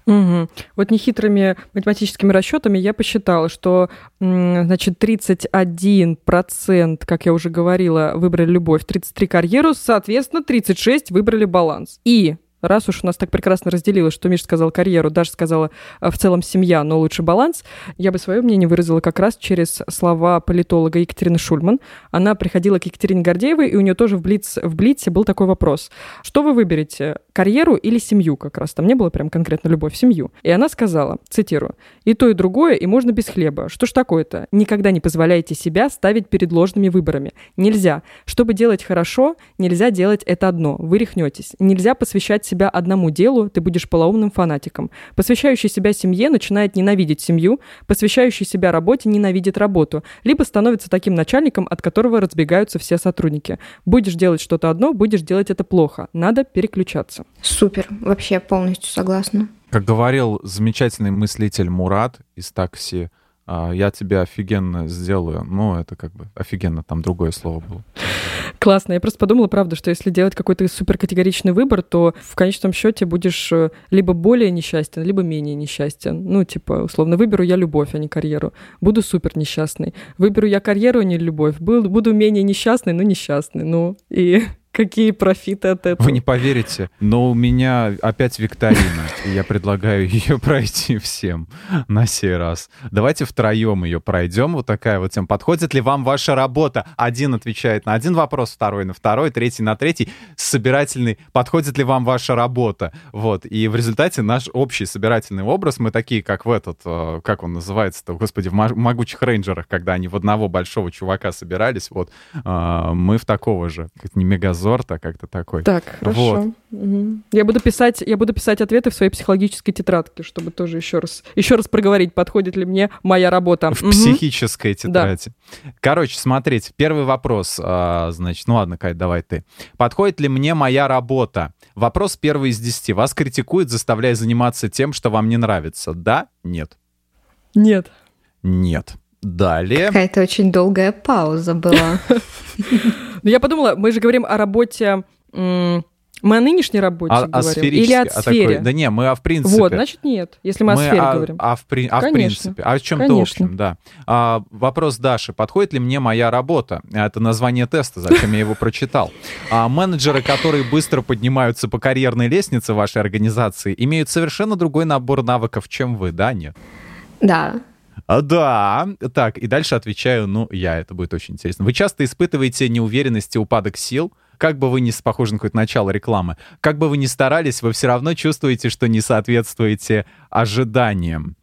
Угу. Вот нехитрыми математическими расчетами я посчитала, что, значит, 31%, как я уже говорила, выбрали любовь, 33 карьеру, соответственно, 36 выбрали баланс. И раз уж у нас так прекрасно разделилось, что Миша сказал карьеру, Даша сказала э, в целом семья, но лучше баланс, я бы свое мнение выразила как раз через слова политолога Екатерины Шульман. Она приходила к Екатерине Гордеевой, и у нее тоже в, Блиц, в Блице был такой вопрос. Что вы выберете, карьеру или семью как раз? Там не было прям конкретно любовь, семью. И она сказала, цитирую, «И то, и другое, и можно без хлеба. Что ж такое-то? Никогда не позволяйте себя ставить перед ложными выборами. Нельзя. Чтобы делать хорошо, нельзя делать это одно. Вы рехнетесь. Нельзя посвящать себя одному делу, ты будешь полоумным фанатиком. Посвящающий себя семье начинает ненавидеть семью, посвящающий себя работе ненавидит работу, либо становится таким начальником, от которого разбегаются все сотрудники. Будешь делать что-то одно, будешь делать это плохо. Надо переключаться. Супер, вообще полностью согласна. Как говорил замечательный мыслитель Мурат из такси, «А, я тебя офигенно сделаю. Ну, это как бы офигенно, там другое слово было. Классно. Я просто подумала, правда, что если делать какой-то суперкатегоричный выбор, то в конечном счете будешь э, либо более несчастен, либо менее несчастен. Ну, типа, условно, выберу я любовь, а не карьеру. Буду супер несчастный. Выберу я карьеру, а не любовь. Буду менее несчастный, но несчастный. Ну, и Какие профиты от этого? Вы не поверите, но у меня опять викторина, и я предлагаю ее пройти всем на сей раз. Давайте втроем ее пройдем. Вот такая вот тема. Подходит ли вам ваша работа? Один отвечает на один вопрос, второй на второй, третий на третий. Собирательный. Подходит ли вам ваша работа? Вот. И в результате наш общий собирательный образ, мы такие, как в этот, э, как он называется-то, господи, в «Могучих рейнджерах», когда они в одного большого чувака собирались, вот, э, мы в такого же, не мега Зорта, как-то такой. Так, хорошо. Вот. Угу. Я буду писать, я буду писать ответы в своей психологической тетрадке, чтобы тоже еще раз, еще раз проговорить, подходит ли мне моя работа. В угу. психической тетради. Да. Короче, смотрите, первый вопрос, а, значит, ну ладно, Кать, давай ты. Подходит ли мне моя работа? Вопрос первый из десяти. Вас критикуют, заставляя заниматься тем, что вам не нравится. Да? Нет. Нет. Нет. Далее. Какая-то очень долгая пауза была. Ну, я подумала, мы же говорим о работе... Мы о нынешней работе а, говорим? Или о сфере? Такой, да не, мы о в принципе. Вот, значит, нет, если мы, мы о сфере о, говорим. А в, при, а в принципе, а в чем-то общем, да. А, вопрос Даши. Подходит ли мне моя работа? Это название теста, зачем я его прочитал. А, менеджеры, которые быстро поднимаются по карьерной лестнице вашей организации, имеют совершенно другой набор навыков, чем вы, да, нет? Да, а, да. Так, и дальше отвечаю, ну, я, это будет очень интересно. Вы часто испытываете неуверенность и упадок сил? Как бы вы ни похожи на какое-то начало рекламы, как бы вы ни старались, вы все равно чувствуете, что не соответствуете ожиданиям.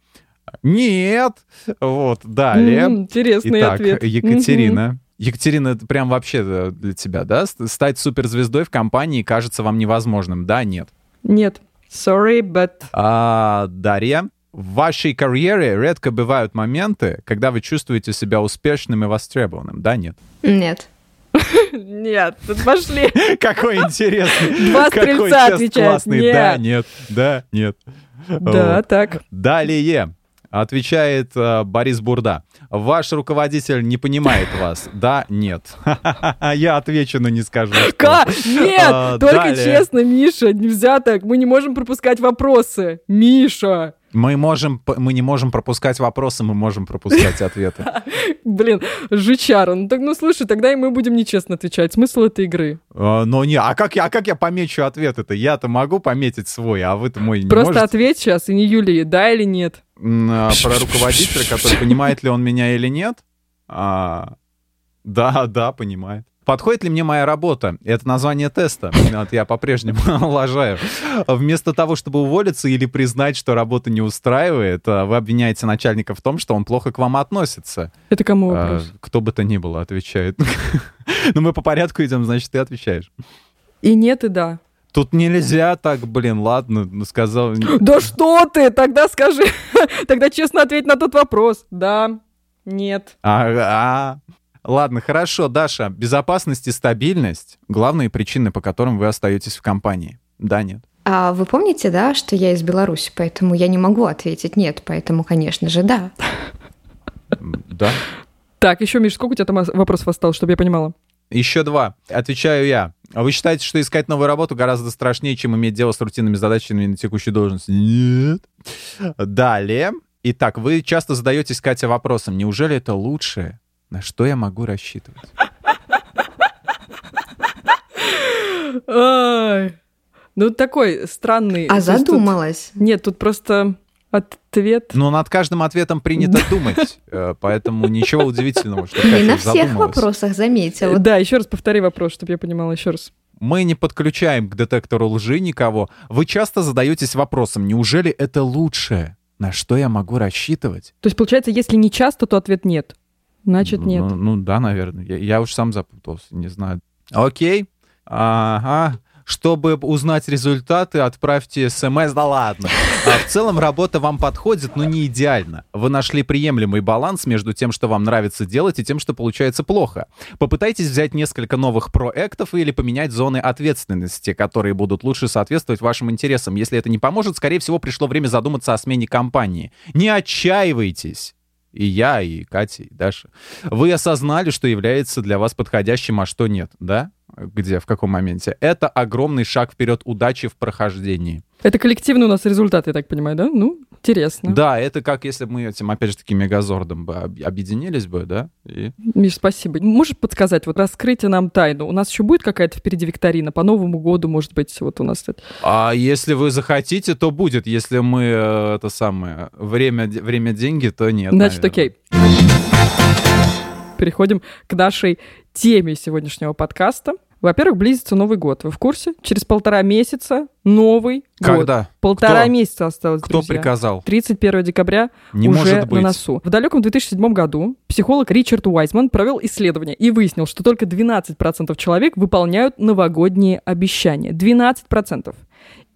Нет. Вот, далее. Mm, интересный Итак, ответ. Екатерина. Mm-hmm. Екатерина, это прям вообще э, для тебя, да? Стать суперзвездой в компании кажется вам невозможным, да, нет? Нет. Sorry, but... А, Дарья? В вашей карьере редко бывают моменты, когда вы чувствуете себя успешным и востребованным, да, нет? Нет. Нет, тут пошли. Какой интересный. Два стрельца отвечают. Да, нет, да, нет. Да, так. Далее. Отвечает э, Борис Бурда. Ваш руководитель не понимает вас. Да, нет. Я отвечу, но не скажу. Как? Нет! А, только честно, Миша, нельзя так. Мы не можем пропускать вопросы. Миша! Мы, можем, мы не можем пропускать вопросы, мы можем пропускать ответы. Блин, жучара. Ну, так, ну слушай, тогда и мы будем нечестно отвечать. Смысл этой игры? А, ну не, а как, я, а как я помечу ответ это? Я-то могу пометить свой, а вы-то мой не Просто ответь сейчас, и не Юлии, да или нет? а, про руководителя, который понимает ли он меня или нет. А, да, да, понимает. Подходит ли мне моя работа? Это название теста. Вот я по-прежнему лажаю. Вместо того, чтобы уволиться или признать, что работа не устраивает, а, вы обвиняете начальника в том, что он плохо к вам относится. Это кому вопрос? Кто бы то ни было, отвечает. Ну, мы по порядку идем, значит, ты отвечаешь. И нет, и да. Тут нельзя так, блин, ладно, ну сказал. Да что ты? Тогда скажи. Тогда честно ответь на тот вопрос. Да, нет. А, Ладно, хорошо, Даша. Безопасность и стабильность — главные причины, по которым вы остаетесь в компании. Да, нет? А вы помните, да, что я из Беларуси, поэтому я не могу ответить нет, поэтому, конечно же, да. Да. Так, еще, Миш, сколько у тебя там вопросов осталось, чтобы я понимала? Еще два. Отвечаю я. А вы считаете, что искать новую работу гораздо страшнее, чем иметь дело с рутинными задачами на текущей должности? Нет. Далее. Итак, вы часто задаетесь, Катя, вопросом, неужели это лучшее, на что я могу рассчитывать? Ой. Ну, такой странный... А задумалась? Тут... Нет, тут просто ответ. Но над каждым ответом принято думать, э, поэтому ничего удивительного, что Не на всех вопросах, заметила. Да, еще раз повтори вопрос, чтобы я понимала еще раз. Мы не подключаем к детектору лжи никого. Вы часто задаетесь вопросом, неужели это лучшее? На что я могу рассчитывать? То есть, получается, если не часто, то ответ нет. Значит, нет. Ну, ну да, наверное. Я, я уж сам запутался, не знаю. Окей. Ага. Чтобы узнать результаты, отправьте смс. Да ладно. А в целом работа вам подходит, но не идеально. Вы нашли приемлемый баланс между тем, что вам нравится делать, и тем, что получается плохо. Попытайтесь взять несколько новых проектов или поменять зоны ответственности, которые будут лучше соответствовать вашим интересам. Если это не поможет, скорее всего, пришло время задуматься о смене компании. Не отчаивайтесь и я, и Катя, и Даша, вы осознали, что является для вас подходящим, а что нет, да? Где, в каком моменте? Это огромный шаг вперед удачи в прохождении. Это коллективный у нас результат, я так понимаю, да? Ну, интересно. Да, это как если мы этим, опять же таки, мегазордом бы объединились бы, да? И... Миш, спасибо. Можешь подсказать, вот раскрытие нам тайну. У нас еще будет какая-то впереди викторина по Новому году, может быть, вот у нас... А если вы захотите, то будет. Если мы, э, это самое, время, время деньги, то нет. Значит, наверное. окей. Переходим к нашей теме сегодняшнего подкаста. Во-первых, близится Новый год. Вы в курсе? Через полтора месяца Новый Когда? год. Полтора Кто? месяца осталось, Кто друзья. приказал? 31 декабря Не уже может быть. на носу. В далеком 2007 году психолог Ричард Уайзман провел исследование и выяснил, что только 12% человек выполняют новогодние обещания. 12%.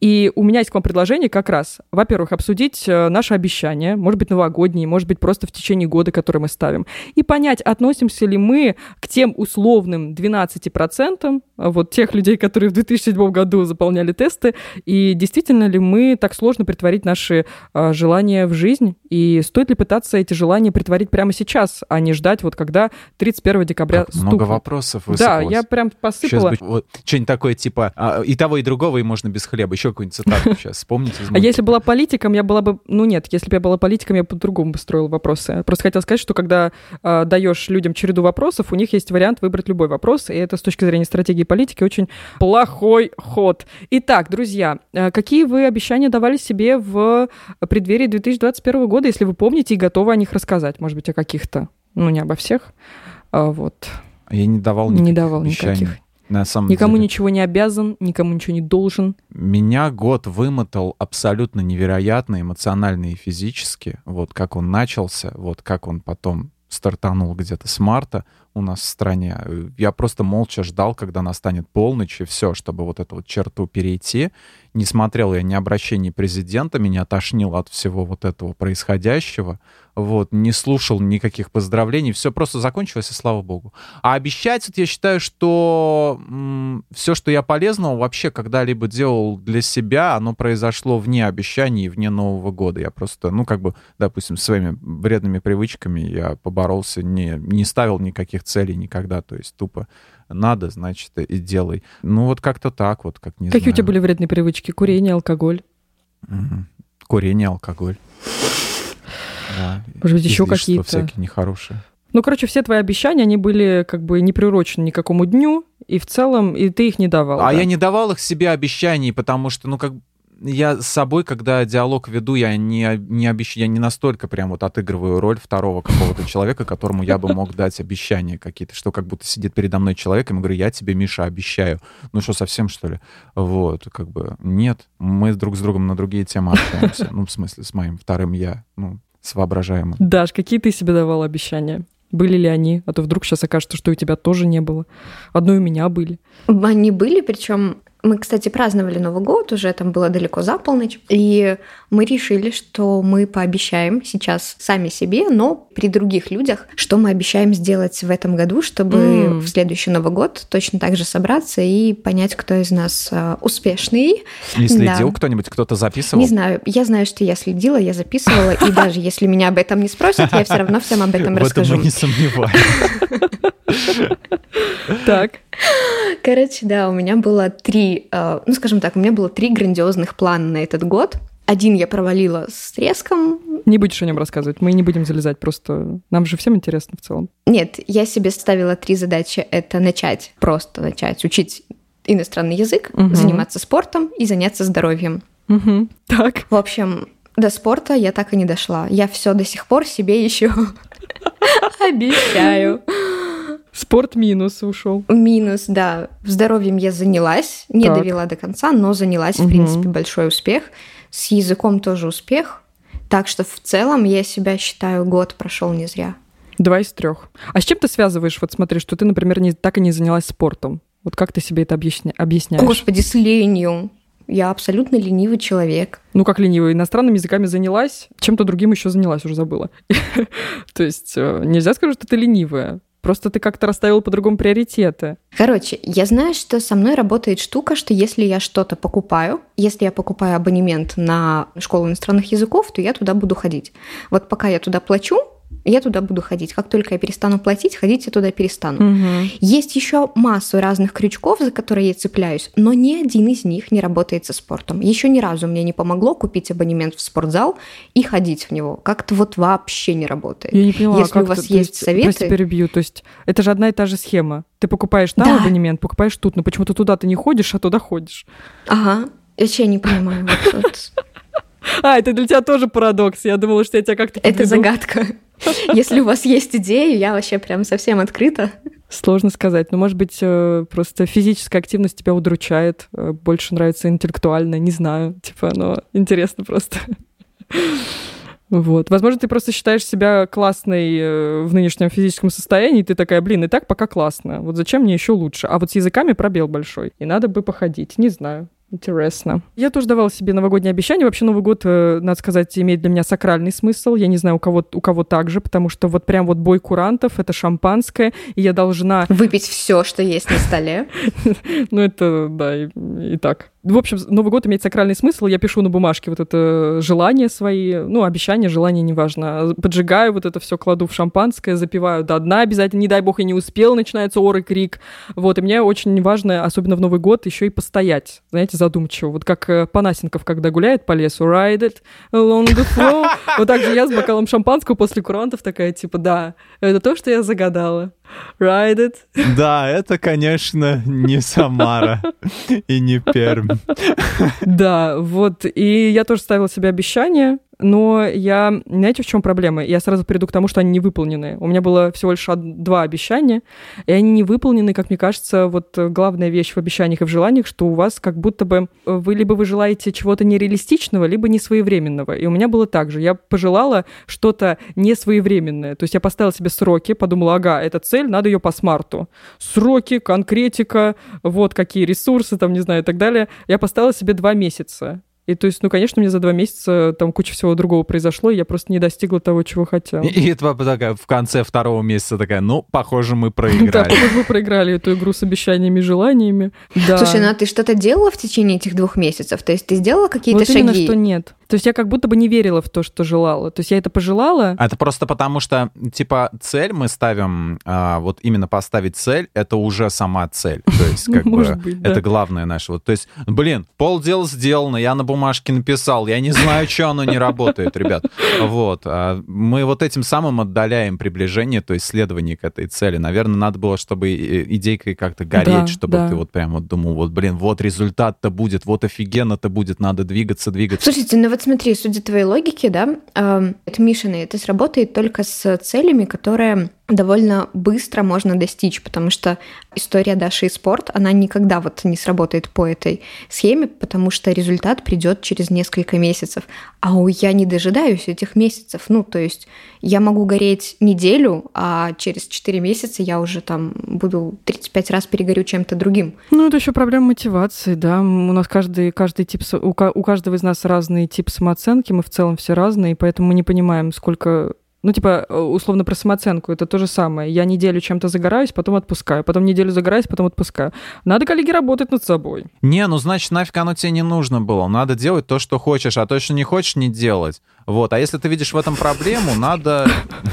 И у меня есть к вам предложение как раз, во-первых, обсудить э, наши обещания, может быть, новогодние, может быть, просто в течение года, которые мы ставим, и понять, относимся ли мы к тем условным 12%, э, вот тех людей, которые в 2007 году заполняли тесты, и действительно ли мы так сложно притворить наши э, желания в жизнь, и стоит ли пытаться эти желания притворить прямо сейчас, а не ждать вот когда 31 декабря как Много вопросов высыпалось. Да, я прям посыпала. Сейчас, вот, что-нибудь такое, типа, а, и того, и другого, и можно без хлеба. Еще какую-нибудь цитату сейчас вспомните. А если была политиком, я была бы... Ну нет, если бы я была политиком, я по-другому бы строила вопросы. Просто хотела сказать, что когда э, даешь людям череду вопросов, у них есть вариант выбрать любой вопрос, и это с точки зрения стратегии политики очень плохой ход. Итак, друзья, э, какие вы обещания давали себе в преддверии 2021 года, если вы помните и готовы о них рассказать? Может быть, о каких-то, ну не обо всех, а вот... Я не давал никаких Не давал обещаний. никаких. На самом никому деле. ничего не обязан, никому ничего не должен. Меня год вымотал абсолютно невероятно эмоционально и физически. Вот как он начался, вот как он потом стартанул где-то с марта у нас в стране. Я просто молча ждал, когда настанет полночь и все, чтобы вот эту вот черту перейти. Не смотрел я ни обращений президента, меня тошнило от всего вот этого происходящего вот, не слушал никаких поздравлений, все просто закончилось, и слава богу. А обещать, вот я считаю, что м- все, что я полезного вообще когда-либо делал для себя, оно произошло вне обещаний, вне Нового года. Я просто, ну, как бы, допустим, своими вредными привычками я поборолся, не, не ставил никаких целей никогда, то есть тупо надо, значит, и делай. Ну, вот как-то так вот, как не Какие знаю. у тебя были вредные привычки? Курение, алкоголь? Угу. Курение, алкоголь. Да. Может быть, еще какие-то... всякие нехорошие. Ну, короче, все твои обещания, они были как бы не приурочены никакому дню, и в целом, и ты их не давал. А да? я не давал их себе обещаний, потому что, ну, как я с собой, когда диалог веду, я не, не обещаю, я не настолько прям вот отыгрываю роль второго какого-то человека, которому я бы мог дать обещания какие-то, что как будто сидит передо мной человек, и я говорю, я тебе, Миша, обещаю. Ну что, совсем, что ли? Вот, как бы, нет. Мы друг с другом на другие темы общаемся. Ну, в смысле, с моим вторым я, ну, с воображаемым. Даш, какие ты себе давал обещания? Были ли они? А то вдруг сейчас окажется, что у тебя тоже не было. Одно у меня были. Они были, причем мы, кстати, праздновали Новый год, уже там было далеко за полночь, и мы решили, что мы пообещаем сейчас сами себе, но при других людях, что мы обещаем сделать в этом году, чтобы mm. в следующий Новый год точно так же собраться и понять, кто из нас э, успешный. И следил да. кто-нибудь, кто-то записывал? Не знаю. Я знаю, что я следила, я записывала, и даже если меня об этом не спросят, я все равно всем об этом расскажу. В этом мы не сомневаюсь. Так. Короче, да, у меня было три, э, ну, скажем так, у меня было три грандиозных плана на этот год. Один я провалила с треском. Не будешь о нем рассказывать, мы не будем залезать, просто нам же всем интересно в целом. Нет, я себе ставила три задачи. Это начать, просто начать учить иностранный язык, угу. заниматься спортом и заняться здоровьем. Угу. Так. В общем, до спорта я так и не дошла. Я все до сих пор себе еще обещаю. Спорт минус ушел. Минус, да. Здоровьем я занялась, не так. довела до конца, но занялась, угу. в принципе, большой успех. С языком тоже успех. Так что в целом я себя считаю, год прошел не зря. Два из трех. А с чем ты связываешь, вот смотри, что ты, например, не, так и не занялась спортом? Вот как ты себе это объясня, объясняешь? Господи, с ленью. Я абсолютно ленивый человек. Ну, как ленивый? Иностранными языками занялась, чем-то другим еще занялась, уже забыла. То есть э, нельзя сказать, что ты ленивая. Просто ты как-то расставил по-другому приоритеты. Короче, я знаю, что со мной работает штука, что если я что-то покупаю, если я покупаю абонемент на школу иностранных языков, то я туда буду ходить. Вот пока я туда плачу, я туда буду ходить. Как только я перестану платить, ходить я туда перестану. Угу. Есть еще массу разных крючков, за которые я цепляюсь, но ни один из них не работает со спортом. Еще ни разу мне не помогло купить абонемент в спортзал и ходить в него. Как-то вот вообще не работает. Я не поняла, Если как у вас есть, есть советы... Прости, перебью. То есть это же одна и та же схема. Ты покупаешь там да. абонемент, покупаешь тут, но почему-то туда ты не ходишь, а туда ходишь. Ага. Я вообще не понимаю. Вот, вот. А, это для тебя тоже парадокс. Я думала, что я тебя как-то... Это загадка. Если у вас есть идеи, я вообще прям совсем открыта. Сложно сказать. Но, может быть, э, просто физическая активность тебя удручает, э, больше нравится интеллектуально, не знаю. Типа, но интересно просто. Вот. Возможно, ты просто считаешь себя классной э, в нынешнем физическом состоянии, и ты такая, блин, и так пока классно. Вот зачем мне еще лучше? А вот с языками пробел большой. И надо бы походить. Не знаю. Интересно. Я тоже давала себе новогодние обещания. Вообще Новый год, э, надо сказать, имеет для меня сакральный смысл. Я не знаю, у кого, у кого так же, потому что вот прям вот бой курантов, это шампанское, и я должна... Выпить все, что есть на столе. Ну это, да, и так. В общем, Новый год имеет сакральный смысл. Я пишу на бумажке вот это желание свои, ну, обещания, желания, неважно. Поджигаю вот это все, кладу в шампанское, запиваю до дна обязательно. Не дай бог, я не успел, начинается ор и крик. Вот, и мне очень важно, особенно в Новый год, еще и постоять, знаете, задумчиво. Вот как э, Панасенков, когда гуляет по лесу, ride it along the floor. Вот так же я с бокалом шампанского после курантов такая, типа, да, это то, что я загадала. Ride it. Да, это, конечно, не Самара и не Пермь. Да, вот. И я тоже ставила себе обещание но я... Знаете, в чем проблема? Я сразу приду к тому, что они не выполнены. У меня было всего лишь два обещания, и они не выполнены, как мне кажется, вот главная вещь в обещаниях и в желаниях, что у вас как будто бы вы либо вы желаете чего-то нереалистичного, либо несвоевременного. И у меня было так же. Я пожелала что-то несвоевременное. То есть я поставила себе сроки, подумала, ага, эта цель, надо ее по смарту. Сроки, конкретика, вот какие ресурсы, там, не знаю, и так далее. Я поставила себе два месяца. И то есть, ну, конечно, мне за два месяца там куча всего другого произошло, и я просто не достигла того, чего хотела. И, и это такая в конце второго месяца такая, ну, похоже, мы проиграли. Да, похоже, мы проиграли эту игру с обещаниями и желаниями. Да. Слушай, ну а ты что-то делала в течение этих двух месяцев? То есть ты сделала какие-то вот шаги? именно, что нет. То есть я как будто бы не верила в то, что желала. То есть я это пожелала. Это просто потому, что, типа, цель мы ставим, а, вот именно поставить цель, это уже сама цель. То есть, как бы, это главное наше. Вот, то есть, блин, полдела сделано, я на бумажке написал, я не знаю, что оно не работает, ребят. Вот. А мы вот этим самым отдаляем приближение, то есть следование к этой цели. Наверное, надо было, чтобы идейкой как-то гореть, да, чтобы да. ты вот прям вот думал, вот, блин, вот результат-то будет, вот офигенно-то будет, надо двигаться, двигаться. Слушайте, ну вот смотри, судя твоей логике, да, э, это Мишины, это сработает только с целями, которые довольно быстро можно достичь, потому что история Даши и спорт, она никогда вот не сработает по этой схеме, потому что результат придет через несколько месяцев. А у я не дожидаюсь этих месяцев. Ну, то есть я могу гореть неделю, а через 4 месяца я уже там буду 35 раз перегорю чем-то другим. Ну, это еще проблема мотивации, да. У нас каждый, каждый тип, у каждого из нас разный тип самооценки, мы в целом все разные, поэтому мы не понимаем, сколько ну, типа, э, условно, про самооценку это то же самое. Я неделю чем-то загораюсь, потом отпускаю. Потом неделю загораюсь, потом отпускаю. Надо, коллеги, работать над собой. Не, ну, значит, нафиг оно тебе не нужно было. Надо делать то, что хочешь, а то, что не хочешь, не делать. Вот, а если ты видишь в этом проблему, надо...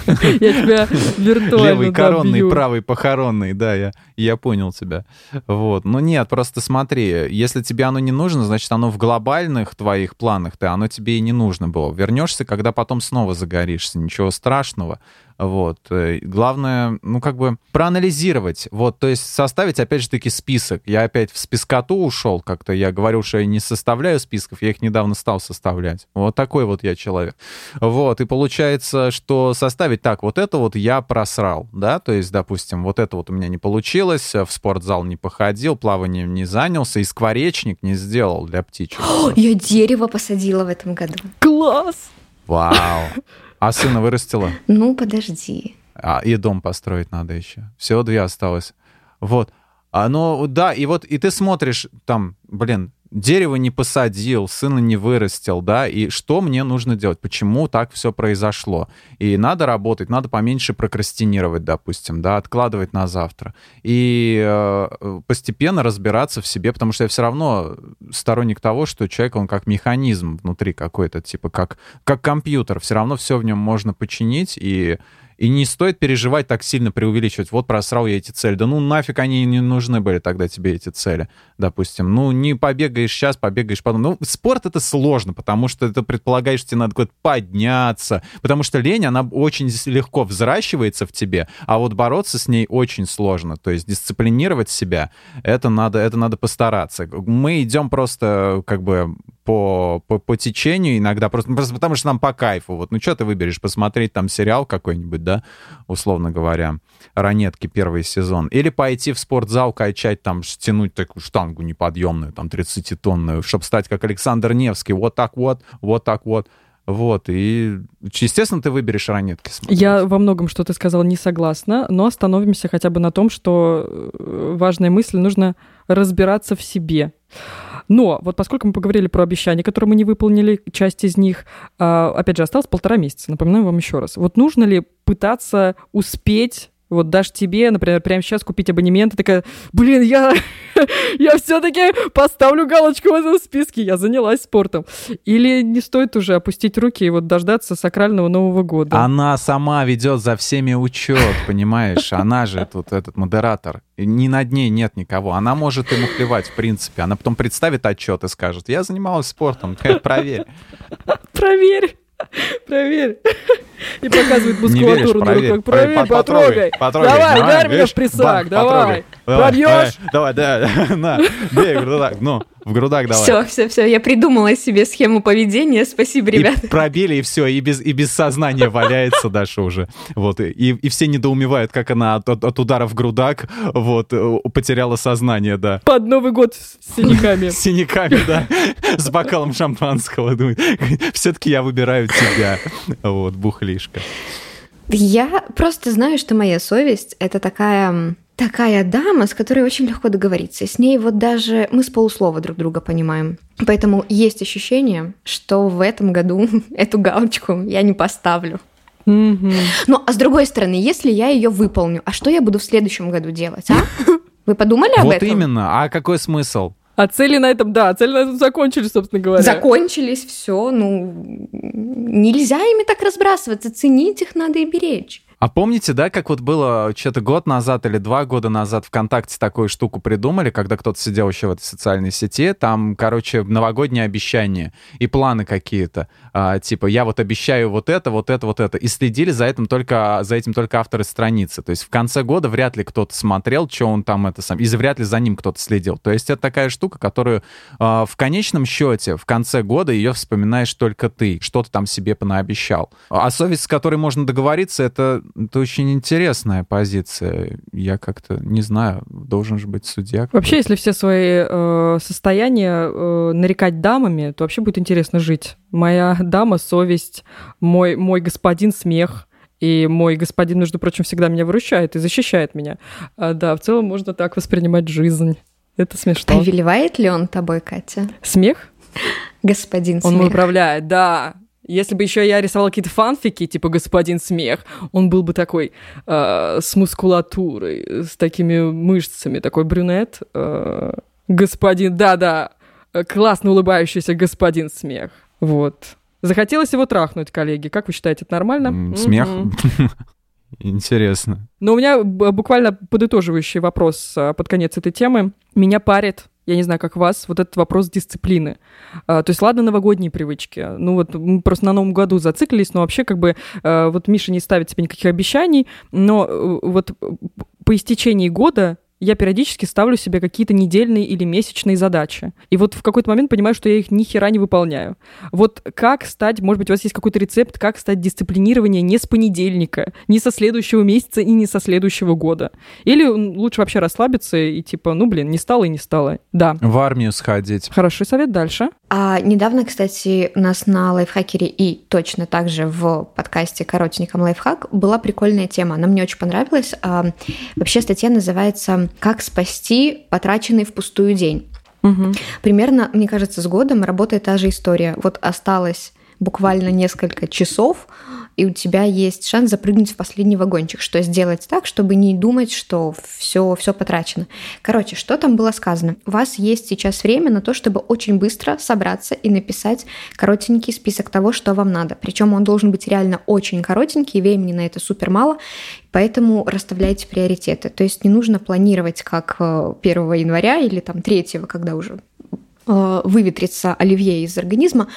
Я тебя виртуально Левый коронный, правый похоронный, да, я, я понял тебя. Вот, ну нет, просто смотри, если тебе оно не нужно, значит, оно в глобальных твоих планах, то оно тебе и не нужно было. Вернешься, когда потом снова загоришься, ничего страшного. Вот. Э, главное, ну, как бы проанализировать. Вот, то есть составить, опять же таки, список. Я опять в спискоту ушел как-то. Я говорю, что я не составляю списков, я их недавно стал составлять. Вот такой вот я человек. Вот, и получается, что составить так, вот это вот я просрал, да, то есть, допустим, вот это вот у меня не получилось, в спортзал не походил, плаванием не занялся, и скворечник не сделал для птичек. О, я дерево посадила в этом году. Класс! Вау! А сына вырастила? Ну, подожди. А, и дом построить надо еще. Всего две осталось. Вот. А, ну, да, и вот, и ты смотришь, там, блин, дерево не посадил, сына не вырастил, да, и что мне нужно делать, почему так все произошло. И надо работать, надо поменьше прокрастинировать, допустим, да, откладывать на завтра. И э, постепенно разбираться в себе, потому что я все равно сторонник того, что человек, он как механизм внутри какой-то, типа как, как компьютер, все равно все в нем можно починить, и и не стоит переживать так сильно, преувеличивать. Вот просрал я эти цели. Да ну нафиг они не нужны были тогда тебе, эти цели, допустим. Ну не побегаешь сейчас, побегаешь потом. Ну спорт это сложно, потому что это предполагаешь, тебе надо куда-то подняться. Потому что лень, она очень легко взращивается в тебе, а вот бороться с ней очень сложно. То есть дисциплинировать себя, это надо, это надо постараться. Мы идем просто как бы по, по, по течению иногда, просто, просто потому что нам по кайфу. Вот, ну что ты выберешь, посмотреть там сериал какой-нибудь, да, условно говоря, «Ранетки» первый сезон, или пойти в спортзал, качать там, тянуть такую штангу неподъемную, там, 30-тонную, чтобы стать как Александр Невский, вот так вот, вот так вот. Вот, и, естественно, ты выберешь ранетки. Смотреть. Я во многом, что ты сказал, не согласна, но остановимся хотя бы на том, что э, важная мысль, нужно разбираться в себе. Но вот поскольку мы поговорили про обещания, которые мы не выполнили, часть из них, а, опять же, осталось полтора месяца, напоминаю вам еще раз. Вот нужно ли пытаться успеть вот дашь тебе, например, прямо сейчас купить абонемент, и такая, блин, я, я все-таки поставлю галочку в этом списке, я занялась спортом. Или не стоит уже опустить руки и вот дождаться сакрального Нового года? Она сама ведет за всеми учет, понимаешь? Она же тут этот модератор. Ни над ней нет никого. Она может ему плевать, в принципе. Она потом представит отчет и скажет, я занималась спортом, проверь. Проверь. Проверь. И показывает мускулатуру на руках. Проверь, потрогай. Давай, ударь меня в присак, давай. Пробьешь? Давай, да, на, бей, грудак, ну, в грудак давай. Все, все, все, я придумала себе схему поведения, спасибо, ребята. И пробили, и все, и без, и без сознания валяется Даша уже. Вот, и, и все недоумевают, как она от, от, от удара в грудак, вот, э, потеряла сознание, да. Под Новый год с синяками. С синяками, да, с бокалом шампанского. Все-таки я выбираю тебя, вот, бухлишка. Я просто знаю, что моя совесть — это такая такая дама, с которой очень легко договориться. С ней вот даже мы с полуслова друг друга понимаем. Поэтому есть ощущение, что в этом году эту галочку я не поставлю. Mm-hmm. Ну, а с другой стороны, если я ее выполню, а что я буду в следующем году делать, а? Вы подумали об вот этом? Вот именно. А какой смысл? А цели на этом, да, цели на этом закончились, собственно говоря. Закончились, все, ну, нельзя ими так разбрасываться, ценить их надо и беречь. А помните, да, как вот было что-то год назад или два года назад ВКонтакте такую штуку придумали, когда кто-то сидел еще в этой социальной сети, там, короче, новогодние обещания и планы какие-то. А, типа, я вот обещаю вот это, вот это, вот это. И следили за этим только, за этим только авторы страницы. То есть в конце года вряд ли кто-то смотрел, что он там это сам, и вряд ли за ним кто-то следил. То есть это такая штука, которую а, в конечном счете, в конце года ее вспоминаешь только ты, что ты там себе понаобещал. А совесть, с которой можно договориться, это это очень интересная позиция. Я как-то не знаю, должен же быть судья. Вообще, если все свои э, состояния э, нарекать дамами, то вообще будет интересно жить. Моя дама — совесть, мой, мой господин — смех, и мой господин, между прочим, всегда меня выручает и защищает меня. А, да, в целом можно так воспринимать жизнь. Это смешно. Повелевает ли он тобой, Катя? Смех? Господин Он смех. управляет, да. Если бы еще я рисовала какие-то фанфики, типа «Господин смех», он был бы такой э, с мускулатурой, с такими мышцами, такой брюнет. Э, господин, да-да, классно улыбающийся господин смех. Вот. Захотелось его трахнуть, коллеги. Как вы считаете, это нормально? Смех? Интересно. Но у меня буквально подытоживающий вопрос а, под конец этой темы. Меня парит, я не знаю, как вас, вот этот вопрос дисциплины. А, То есть, ладно, новогодние привычки. Ну вот мы просто на Новом году зациклились, но вообще как бы а, вот Миша не ставит себе никаких обещаний, но э, вот по истечении года я периодически ставлю себе какие-то недельные или месячные задачи. И вот в какой-то момент понимаю, что я их ни хера не выполняю. Вот как стать, может быть, у вас есть какой-то рецепт, как стать дисциплинированнее не с понедельника, не со следующего месяца и не со следующего года? Или лучше вообще расслабиться и типа, ну, блин, не стало и не стало. Да. В армию сходить. Хороший совет дальше. А недавно, кстати, у нас на лайфхакере и точно так же в подкасте «Коротеньком лайфхак» была прикольная тема. Она мне очень понравилась. А, Вообще статья называется «Как спасти потраченный впустую день». Мгм. Примерно, мне кажется, с годом работает та же история. Вот осталось буквально несколько часов, и у тебя есть шанс запрыгнуть в последний вагончик. Что сделать так, чтобы не думать, что все, все потрачено. Короче, что там было сказано? У вас есть сейчас время на то, чтобы очень быстро собраться и написать коротенький список того, что вам надо. Причем он должен быть реально очень коротенький, времени на это супер мало, поэтому расставляйте приоритеты. То есть не нужно планировать как э, 1 января или там 3, когда уже э, выветрится оливье из организма,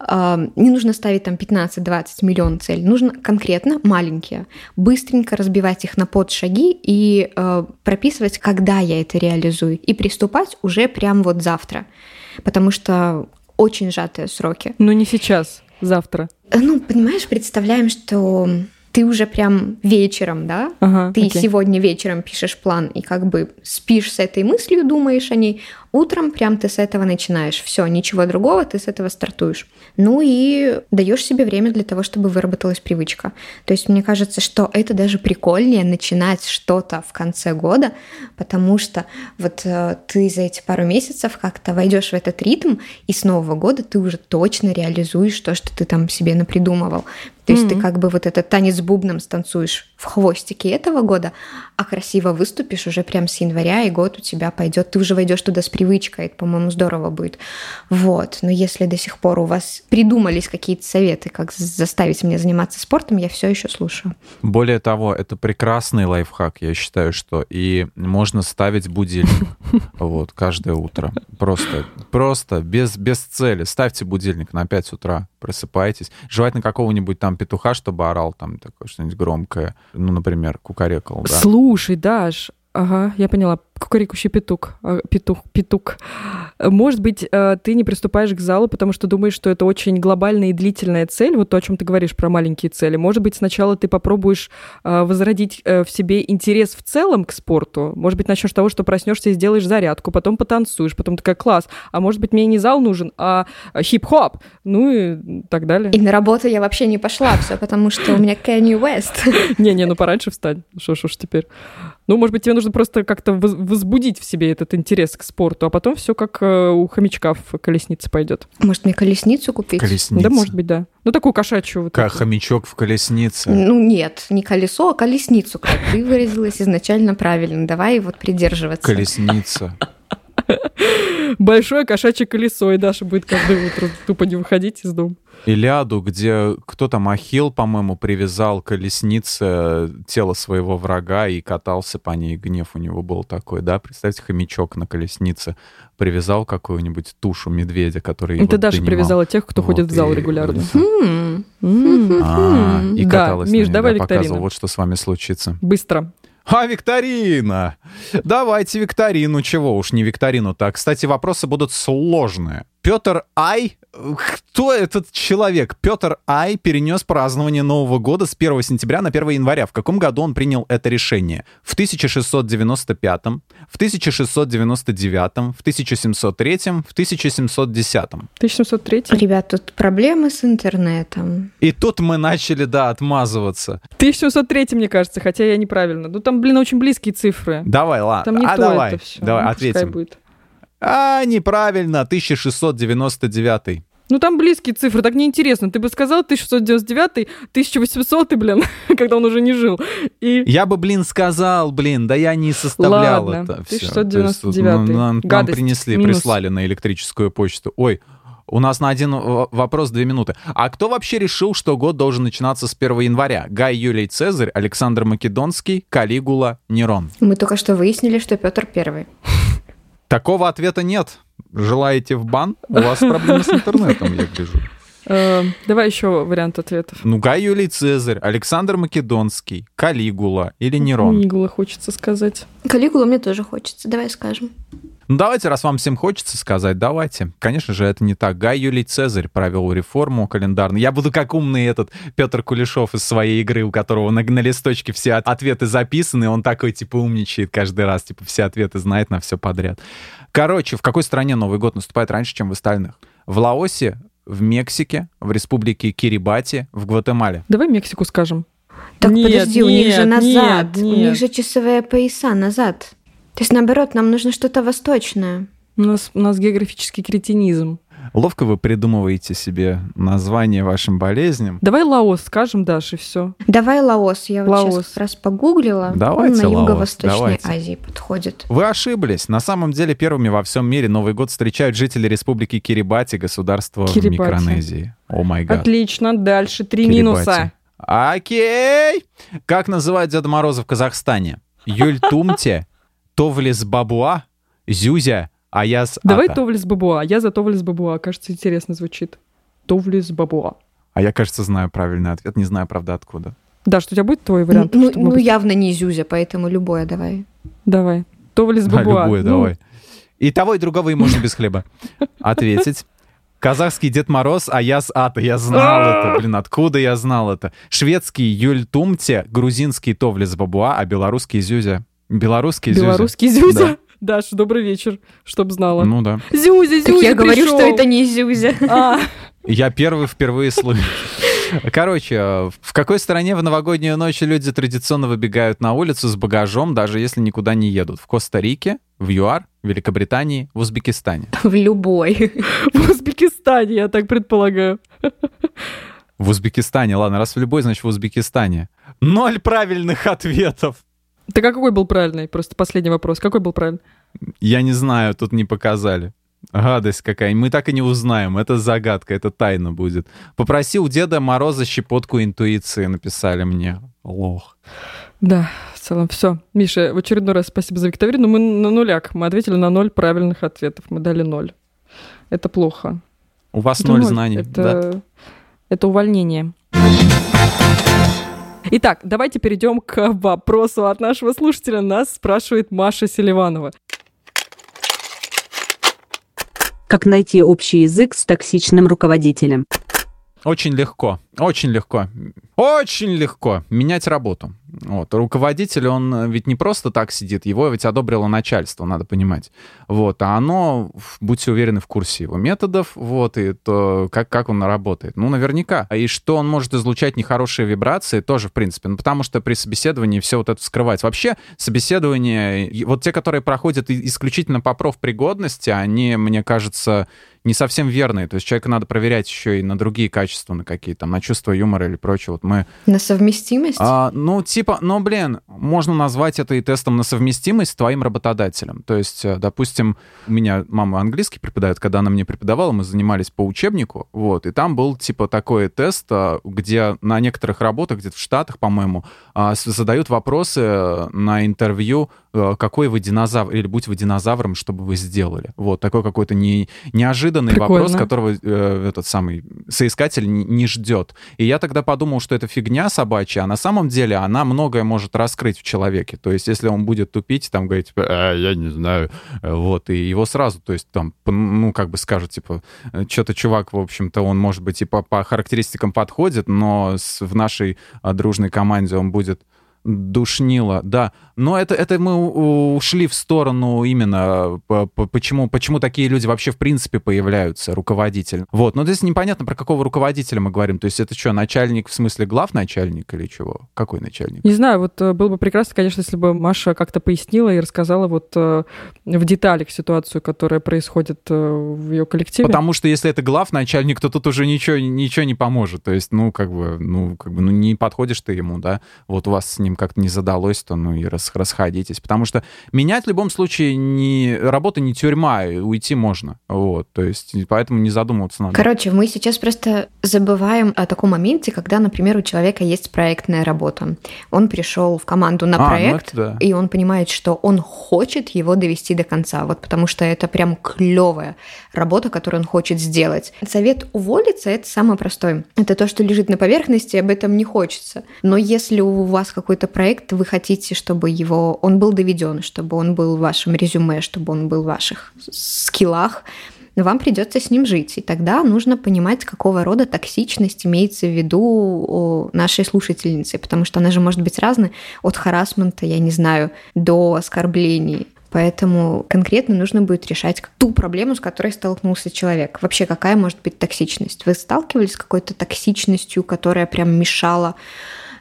э, не нужно ставить там 15-20 миллион целей, нужно конкретно маленькие, быстренько разбивать их на подшаги и э, прописывать, когда я это реализую, и приступать уже прям вот завтра, потому что очень сжатые сроки. Но не сейчас, завтра. Э, Ну, понимаешь, представляем, что ты уже прям вечером, да, Ага, ты окей. сегодня вечером пишешь план и как бы спишь с этой мыслью, думаешь о ней, утром прям ты с этого начинаешь. Все, ничего другого, ты с этого стартуешь. Ну и даешь себе время для того, чтобы выработалась привычка. То есть мне кажется, что это даже прикольнее начинать что-то в конце года, потому что вот э, ты за эти пару месяцев как-то войдешь в этот ритм, и с Нового года ты уже точно реализуешь то, что ты там себе напридумывал. То есть ты Мгм. как бы вот этот танец бубном станцуешь в хвостике этого года, а красиво выступишь уже прям с января, и год у тебя пойдет, ты уже войдешь туда с привычкой, это, по-моему, здорово будет. Вот, но если до сих пор у вас придумались какие-то советы, как заставить меня заниматься спортом, я все еще слушаю. Более того, это прекрасный лайфхак, я считаю, что и можно ставить будильник вот каждое утро. Просто, просто без, без цели. Ставьте будильник на 5 утра, просыпайтесь. Желательно какого-нибудь там петуха, чтобы орал там такое что-нибудь громкое. Ну, например, кукарекал, да. Слушай, Даш, ага, я поняла. Кукарекущий петух. а, Петух, петух. Может быть, э, ты не приступаешь к залу, потому что думаешь, что это очень глобальная и длительная цель, вот то, о чем ты говоришь про маленькие цели. Может быть, сначала ты попробуешь э, возродить э, в себе интерес в целом к спорту. Может быть, начнешь с того, что проснешься и сделаешь зарядку, потом потанцуешь, потом такая класс. А может быть, мне не зал нужен, а хип-хоп. Ну и так далее. И на работу я вообще не пошла, все потому что у меня Kanye West. Не-не, ну пораньше встать. Что ж уж теперь. Ну, может быть, тебе нужно просто как-то воз- возбудить в себе этот интерес к спорту, а потом все как э, у хомячка в колеснице пойдет. Может, мне колесницу купить? Колесница. Да, может быть, да. Ну, такую кошачью. Вот Как эту. хомячок в колеснице. Ну нет, не колесо, а колесницу, как ты выразилась изначально правильно. Давай вот придерживаться. Колесница. Большое кошачье колесо, и Даша будет каждое утро тупо не выходить из дома. Илиаду, где кто там Ахилл, по-моему, привязал колеснице тело своего врага и катался по ней. Гнев у него был такой, да? Представьте, хомячок на колеснице привязал какую-нибудь тушу медведя, который его Даша донимал. привязала тех, кто Вот, ходит в зал и- регулярно. Хм. М. А, и Да, каталась Миш, на ней, давай да, викторину. вот что с вами случится. Быстро. А, викторина! Давайте викторину, чего уж не викторину. Так, кстати, вопросы будут сложные. Петр Ай, кто этот человек? Петр Ай перенес празднование Нового года с 1 сентября на 1 января. В каком году он принял это решение? В 1695, в 1699, в 1703, в 1710. 1703. Ребят, тут проблемы с интернетом. И тут мы начали, да, отмазываться. 1703, мне кажется, хотя я неправильно. Ну там, блин, очень близкие цифры. Давай, ладно. Там не а то давай, это все. давай, ответим. Будет. А, неправильно, 1699. Ну там близкие цифры, так неинтересно. Ты бы сказал 1699, 1800, блин, когда он уже не жил. И Я бы, блин, сказал, блин, да я не составлял Ладно, это все. 1699. нам, нам Гадость, принесли, минус. прислали на электрическую почту. Ой, у нас на один в- вопрос две минуты. А кто вообще решил, что год должен начинаться с 1 января? Гай Юлий Цезарь, Александр Македонский, Калигула, Нерон. Мы только что выяснили, что Петр Первый. Такого ответа нет. Желаете в бан? У вас проблемы с интернетом, я гляжу. Э, давай еще вариант ответов. Ну, Гай Юлий Цезарь, Александр Македонский, Калигула или Нерон? Нигула хочется сказать. Калигулу мне тоже хочется, давай скажем. Ну, давайте, раз вам всем хочется сказать, давайте. Конечно же, это не так. Гай Юлий Цезарь провел реформу календарную. Я буду как умный этот Петр Кулешов из своей игры, у которого на, на листочке все от- ответы записаны, и он такой, типа, умничает каждый раз, типа, все ответы знает на все подряд. Короче, в какой стране Новый год наступает раньше, чем в остальных? В Лаосе, в Мексике, в республике Кирибати, в Гватемале. Давай Мексику скажем. Так Нет, подожди, у них же нет, назад. нет, У нет. них же часовые пояса назад. То есть, наоборот, нам нужно что-то восточное. У нас, у нас географический кретинизм. Ловко вы придумываете себе название вашим болезням. Давай Лаос скажем, Даш, и все. Давай Лаос. Я вот Лаос. сейчас как раз погуглила. Давайте Он на Лаос, юго-восточной давайте. Азии подходит. Вы ошиблись. На самом деле первыми во всем мире Новый год встречают жители республики Кирибати, государства в Кирибати. Микронезии. О май гад. Отлично, дальше три Кирибати. минуса. Окей. Как называют Деда Мороза в Казахстане? Юль Тумте, Товлис Бабуа, Зюзя, Аяс Давай Ата. Товлис Бабуа. Я за Товлис Бабуа. Кажется, интересно звучит. Товлис Бабуа. А я, кажется, знаю правильный ответ. Не знаю, правда, откуда. Да, что у тебя будет твой вариант? ну, ну, может, явно не Зюзя, поэтому любое давай. Давай. Товлис Да, Бабуа. любое, Ну, давай. И того, и другого и можно без хлеба. Ответить. Казахский Дед Мороз, Аяс Ата. Я знал это, блин, откуда я знал это? Шведский Юль Тумте, грузинский Товлис Бабуа, а белорусский Зюзя. Белорусский Зюзя. Белорусский Зюзя. Даш, добрый вечер, чтоб знала. Ну да. Зюзя, Так Зюзя я говорю, пришёл. что это не Зюзя. А, Я первый впервые слышу. Короче, э, в какой стране в новогоднюю ночь люди традиционно выбегают на улицу с багажом, даже если никуда не едут? В Коста-Рике, в ЮАР, в Великобритании, в Узбекистане. В любой. в Узбекистане, я так предполагаю. В Узбекистане, ладно, раз в любой, значит в Узбекистане. Ноль правильных ответов. Так а какой был правильный? Просто последний вопрос. Какой был правильный? Я не знаю, тут не показали. Гадость какая. Мы так и не узнаем. Это загадка, это тайна будет. Попроси у Деда Мороза щепотку интуиции, написали мне. Лох. Да, в целом все. Миша, в очередной раз спасибо за викторину. Мы на нуляк. Мы ответили на ноль правильных ответов. Мы дали ноль. Это плохо. У вас Это ноль знаний. Это, да? это увольнение. Итак, давайте перейдем к вопросу от нашего слушателя. Нас спрашивает Маша Селиванова. Как найти общий язык с токсичным руководителем? Очень легко, очень легко, очень легко менять работу. Вот. Руководитель, он ведь не просто так сидит, его ведь одобрило начальство, надо понимать. Вот. А оно, будьте уверены, в курсе его методов, вот, и то, как, как он работает. Ну, наверняка. И что он может излучать нехорошие вибрации, тоже, в принципе. Ну, потому что при собеседовании все вот это вскрывается. Вообще, собеседование, вот те, которые проходят исключительно по профпригодности, они, мне кажется, не совсем верные. То есть человека надо проверять еще и на другие качества, на какие там, на чувство юмора или прочее. Вот мы На совместимость? а, ну, типа, ну, блин, можно назвать это и тестом на совместимость с твоим работодателем. То есть, э, допустим, у меня мама английский преподает, когда она мне преподавала, мы занимались по учебнику, вот, и там был типа такой тест, э, где на некоторых работах, где-то в Штатах, по-моему, а, задают вопросы на интервью, какой вы динозавр, или будь вы динозавром, что бы вы сделали. Вот, такой какой-то не, неожиданный Прикольно. вопрос, которого э, этот самый соискатель не, не ждет. И я тогда подумал, что это фигня собачья, а на самом деле она многое может раскрыть в человеке. То есть, если он будет тупить, там говорить, типа, а, я не знаю, вот, и его сразу, то есть, там, ну, как бы скажут, типа, что-то чувак, в общем-то, он, может быть, и по, по характеристикам подходит, но с, в нашей а, дружной команде он будет душнило, да. Но это, это мы ушли в сторону именно, почему, почему такие люди вообще в принципе появляются, руководитель. Вот, но здесь непонятно, про какого руководителя мы говорим. То есть это что, начальник в смысле глав начальник или чего? Какой начальник? Не знаю, вот э, было бы прекрасно, конечно, если бы Маша как-то пояснила и рассказала вот э, в деталях ситуацию, которая происходит э, в ее коллективе. Потому что если это глав начальник, то тут уже ничего, ничего не поможет. То есть, ну, как бы, ну, как бы, ну, не подходишь ты ему, да, вот у вас с ним как-то не задалось, то ну и рас, расходитесь. Потому что менять в любом случае не, работа не тюрьма, уйти можно. Вот, то есть поэтому не задумываться надо. Короче, мы сейчас просто забываем о таком моменте, когда, например, у человека есть проектная работа. Он пришел в команду на а, ну проект, ну да. и он понимает, что он хочет его довести до конца. Вот потому что это прям клевая работа, которую он хочет сделать. Совет уволиться это самое простое. Это то, что лежит на поверхности, об этом не хочется. Но если у вас какой-то проект, вы хотите, чтобы его он был доведен, чтобы он был в вашем резюме, чтобы он был в ваших скиллах, вам придется с ним жить. И тогда нужно понимать, какого рода токсичность имеется в виду нашей слушательницы, потому что она же может быть разной, от харасмента, я не знаю, до оскорблений. Поэтому конкретно нужно будет решать ту проблему, с которой столкнулся человек. Вообще, какая может быть токсичность? Вы сталкивались с какой-то токсичностью, которая прям мешала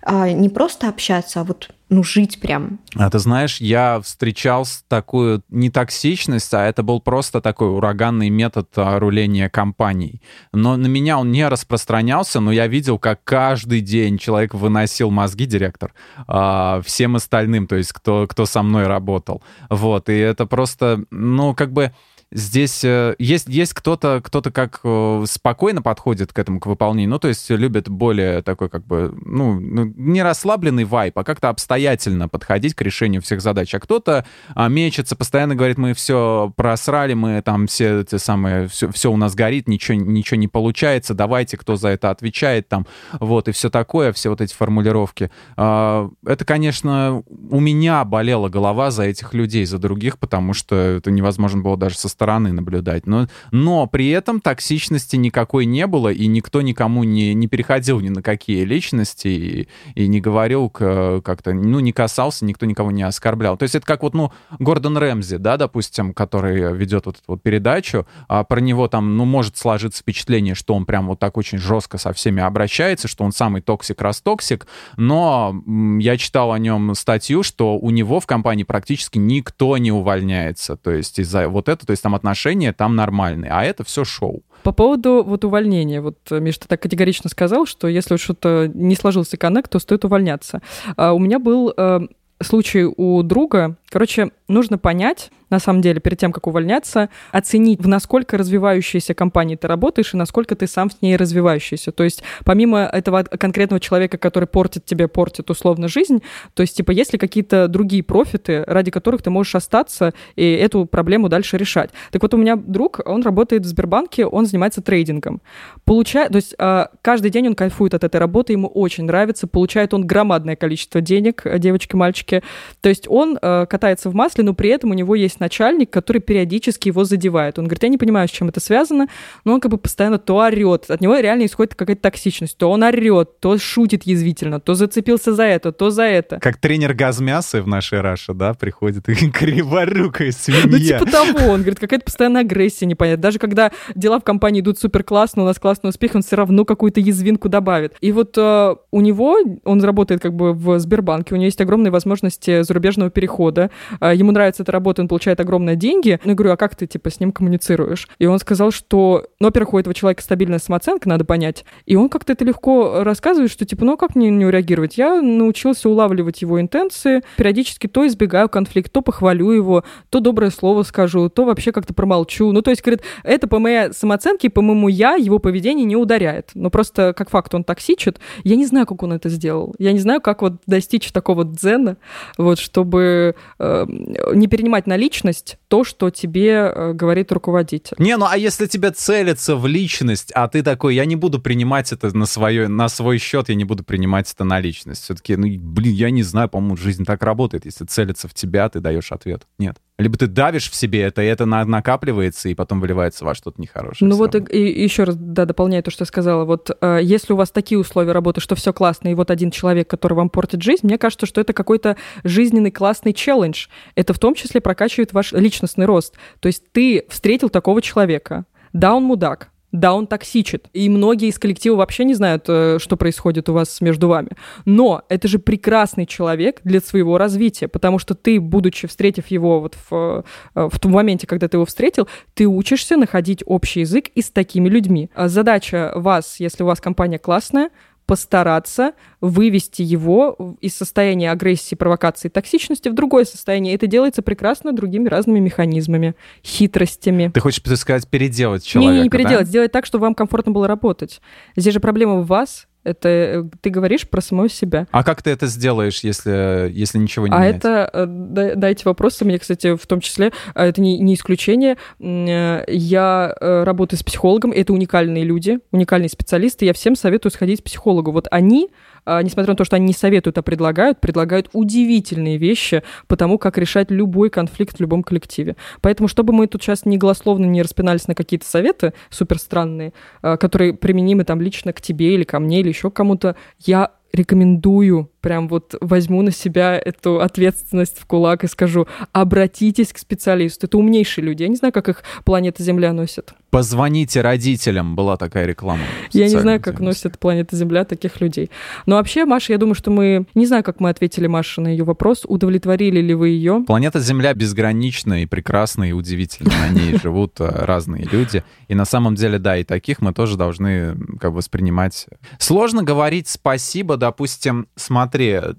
не просто общаться, а вот ну, жить прям. А ты знаешь, я встречал такую не токсичность, а это был просто такой ураганный метод а, руления компаний. Но на меня он не распространялся, но я видел, как каждый день человек выносил мозги, директор, а, всем остальным, то есть кто, кто со мной работал. Вот, и это просто, ну, как бы здесь э, есть, есть кто-то, кто-то как э, спокойно подходит к этому, к выполнению, ну, то есть любит более такой, как бы, ну, ну, не расслабленный вайп, а как-то обстоятельно подходить к решению всех задач. А кто-то а, мечется, постоянно говорит, мы все просрали, мы там все эти самые, все, все у нас горит, ничего, ничего не получается, давайте, кто за это отвечает там, вот, и все такое, все вот эти формулировки. А, это, конечно, у меня болела голова за этих людей, за других, потому что это невозможно было даже со стороны стороны наблюдать. Но, но при этом токсичности никакой не было, и никто никому не, не переходил ни на какие личности и, и не говорил как-то, ну, не касался, никто никого не оскорблял. То есть это как вот, ну, Гордон Рэмзи, да, допустим, который ведет вот эту вот передачу, а про него там, ну, может сложиться впечатление, что он прям вот так очень жестко со всеми обращается, что он самый токсик-растоксик, но я читал о нем статью, что у него в компании практически никто не увольняется, то есть из-за вот этого, то есть там отношения там нормальные, а это все шоу. По поводу вот увольнения, вот Миш, ты так категорично сказал, что если что-то не сложился коннект, то стоит увольняться. А у меня был э, случай у друга. Короче, нужно понять, на самом деле, перед тем, как увольняться, оценить, в насколько развивающейся компании ты работаешь и насколько ты сам в ней развивающийся. То есть помимо этого конкретного человека, который портит тебе, портит условно жизнь, то есть типа есть ли какие-то другие профиты, ради которых ты можешь остаться и эту проблему дальше решать. Так вот у меня друг, он работает в Сбербанке, он занимается трейдингом. Получает, то есть а, каждый день он кайфует от этой работы, ему очень нравится, получает он громадное количество денег, девочки, мальчики. То есть он а, катается в масле, но при этом у него есть начальник, который периодически его задевает. Он говорит, я не понимаю, с чем это связано, но он как бы постоянно то орет. От него реально исходит какая-то токсичность. То он орет, то шутит язвительно, то зацепился за это, то за это. Как тренер газмясы в нашей Раше, да, приходит и криворукая свинья. Ну, типа того. Он говорит, какая-то постоянная агрессия непонятная. Даже когда дела в компании идут супер классно, у нас классный успех, он все равно какую-то язвинку добавит. И вот э, у него, он работает как бы в Сбербанке, у него есть огромные возможности зарубежного перехода, а, ему нравится эта работа, он получает огромные деньги. Ну, я говорю, а как ты, типа, с ним коммуницируешь? И он сказал, что, ну, во-первых, у этого человека стабильная самооценка, надо понять. И он как-то это легко рассказывает, что, типа, ну, а как мне не реагировать? Я научился улавливать его интенции, периодически то избегаю конфликт, то похвалю его, то доброе слово скажу, то вообще как-то промолчу. Ну, то есть, говорит, это по моей самооценке, по моему я, его поведение не ударяет. Но просто, как факт, он токсичит. Я не знаю, как он это сделал. Я не знаю, как вот достичь такого дзена, вот, чтобы не перенимать на личность то, что тебе э, говорит руководитель. Не, ну а если тебе целится в личность, а ты такой, я не буду принимать это на, свое, на свой счет, я не буду принимать это на личность. Все-таки, ну, блин, я не знаю, по-моему, жизнь так работает. Если целится в тебя, ты даешь ответ. Нет. Либо ты давишь в себе это, и это на- накапливается, и потом выливается во что-то нехорошее. Ну вот и, и еще раз, да, дополняю то, что я сказала. Вот э, если у вас такие условия работы, что все классно, и вот один человек, который вам портит жизнь, мне кажется, что это какой-то жизненный классный челлендж. Это в том числе прокачивает ваш личностный рост. То есть ты встретил такого человека. Да, он мудак, да, он токсичит. И многие из коллектива вообще не знают, э, что происходит у вас между вами. Но это же прекрасный человек для своего развития, потому что ты, будучи встретив его вот в, э, в том моменте, когда ты его встретил, ты учишься находить общий язык и с такими людьми. А Задача вас, если у вас компания классная, постараться вывести его из состояния агрессии, провокации, токсичности в другое состояние. Это делается прекрасно другими разными механизмами, хитростями. Ты хочешь, так сказать, переделать Не, человека, не, не да? переделать, сделать так, чтобы вам комфортно было работать. Здесь же проблема в вас. Это э, ты говоришь про самого себя. А как ты это сделаешь, если, если ничего не А менять? это, э, да- дайте вопросы, мне, кстати, в том числе, а это не, не исключение. Э, Я работаю с психологом, это уникальные люди, уникальные специалисты, я всем советую сходить к психологу. Вот они, а, несмотря на то, что они не советуют, а предлагают, предлагают удивительные вещи по тому, как решать любой конфликт в любом коллективе. Поэтому, чтобы мы тут сейчас не голословно не распинались на какие-то советы супер странные, а, которые применимы там лично к тебе или ко мне или еще кому-то, я рекомендую, прям вот возьму на себя эту ответственность в кулак и скажу, обратитесь к специалисту. Это умнейшие люди. Я не знаю, как их планета Земля носит. Позвоните родителям, была такая реклама. Я не знаю, как носит планета Земля таких людей. Но вообще, Маша, я думаю, что мы... Не знаю, как мы ответили, Маша, на ее вопрос. Удовлетворили ли вы ее? Планета Земля безгранична и прекрасна и удивительна. На ней живут э, разные люди. И на самом деле, да, и таких мы тоже должны как бы воспринимать. Сложно говорить спасибо, допустим, смотри,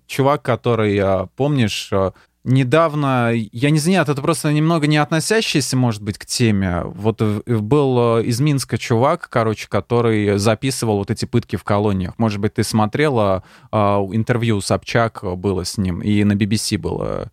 чувак, который, э, помнишь, э, недавно, я не знаю, это просто немного не относящийся, может быть, к теме. Вот э, был из Минска чувак, короче, который записывал вот эти пытки в колониях. Может быть, ты смотрела интервью Собчак было с ним, и на BBC было.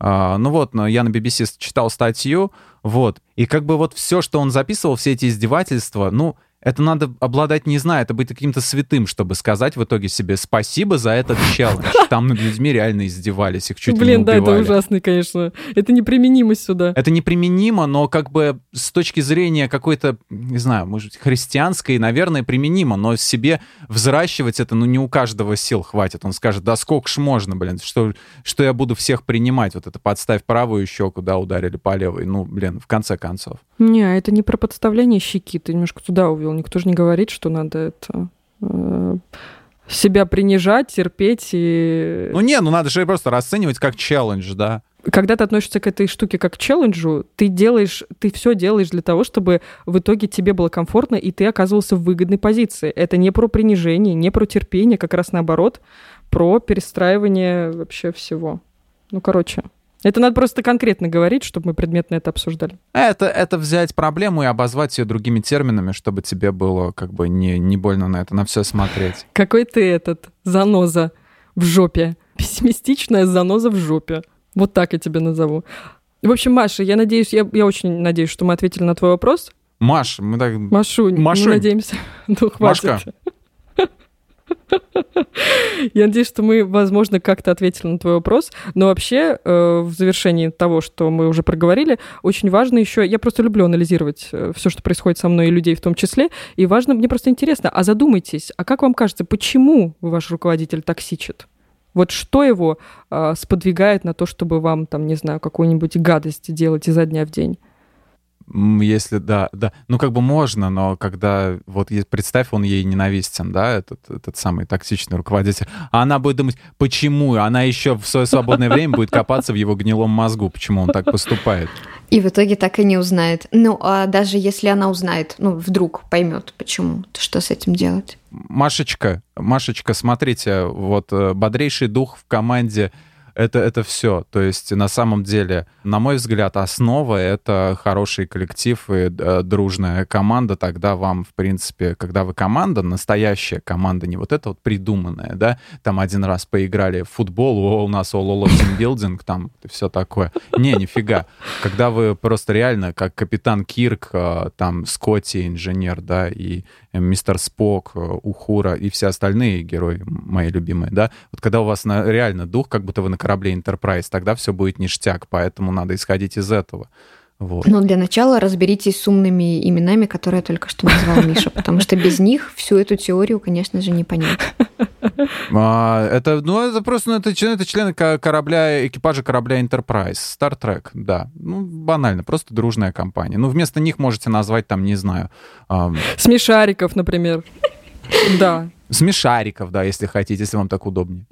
Ну вот, я на BBC читал статью, вот, и как бы вот все, что он записывал, все эти издевательства, ну, это надо обладать, не знаю, это быть каким-то святым, чтобы сказать в итоге себе спасибо за этот челлендж. Там над людьми реально издевались, их чуть ли Блин, не да, это убивали. ужасно, конечно. Это неприменимо сюда. Это неприменимо, но как бы с точки зрения какой-то, не знаю, может христианской, наверное, применимо, но себе взращивать это, ну, не у каждого сил хватит. Он скажет, да сколько ж можно, блин, что, что я буду всех принимать? Вот это подставь правую щеку, да, ударили по левой. Ну, блин, в конце концов. Не, это не про подставление щеки, ты немножко туда увел. Никто же не говорит, что надо это э, себя принижать, терпеть и... Ну, не, ну, надо же просто расценивать как челлендж, да. Когда ты относишься к этой штуке как к челленджу, ты делаешь, ты все делаешь для того, чтобы в итоге тебе было комфортно, и ты оказывался в выгодной позиции. Это не про принижение, не про терпение, как раз наоборот, про перестраивание вообще всего. Ну, короче, это надо просто конкретно говорить, чтобы мы предметно это обсуждали. Это, это взять проблему и обозвать ее другими терминами, чтобы тебе было как бы не, не больно на это, на все смотреть. Какой ты этот заноза в жопе. Пессимистичная заноза в жопе. Вот так я тебя назову. В общем, Маша, я надеюсь, я, я очень надеюсь, что мы ответили на твой вопрос. Маш, мы так... Машунь, Машунь. мы надеемся. Ну, хватит. Машка. Я надеюсь, что мы, возможно, как-то ответили на твой вопрос. Но вообще, э, в завершении того, что мы уже проговорили, очень важно еще... Я просто люблю анализировать все, что происходит со мной и людей в том числе. И важно, мне просто интересно, а задумайтесь, а как вам кажется, почему ваш руководитель токсичит? Вот что его э, сподвигает на то, чтобы вам, там, не знаю, какую-нибудь гадость делать изо дня в день? Если, да, да. Ну, как бы можно, но когда, вот представь, он ей ненавистен, да, этот, этот самый токсичный руководитель, а она будет думать, почему? Она еще в свое свободное время будет копаться в его гнилом мозгу, почему он так поступает. И в итоге так и не узнает. Ну, а даже если она узнает, ну, вдруг поймет, почему, то что с этим делать? Машечка, Машечка, смотрите, вот э, бодрейший дух в команде — это, это все. То есть на самом деле, на мой взгляд, основа — это хороший коллектив и э, дружная команда. Тогда вам, в принципе, когда вы команда, настоящая команда, не вот это вот придуманная, да, там один раз поиграли в футбол, о, у нас all тимбилдинг, там все такое. Не, нифига. Когда вы просто реально, как капитан Кирк, э, там Скотти, инженер, да, и мистер Спок, э, Ухура и все остальные герои мои любимые, да, вот когда у вас на, реально дух, как будто вы на корабле Enterprise, тогда все будет ништяк, поэтому надо исходить из этого. Вот. Но для начала разберитесь с умными именами, которые только что назвал Миша, потому что без них всю эту теорию, конечно же, не понять. А, это, ну, это просто ну, это, член, это члены корабля, экипажа корабля Enterprise, Star Trek, да. Ну, банально, просто дружная компания. Ну, вместо них можете назвать там, не знаю... Эм... Смешариков, например. Да. Смешариков, да, если хотите, если вам так удобнее.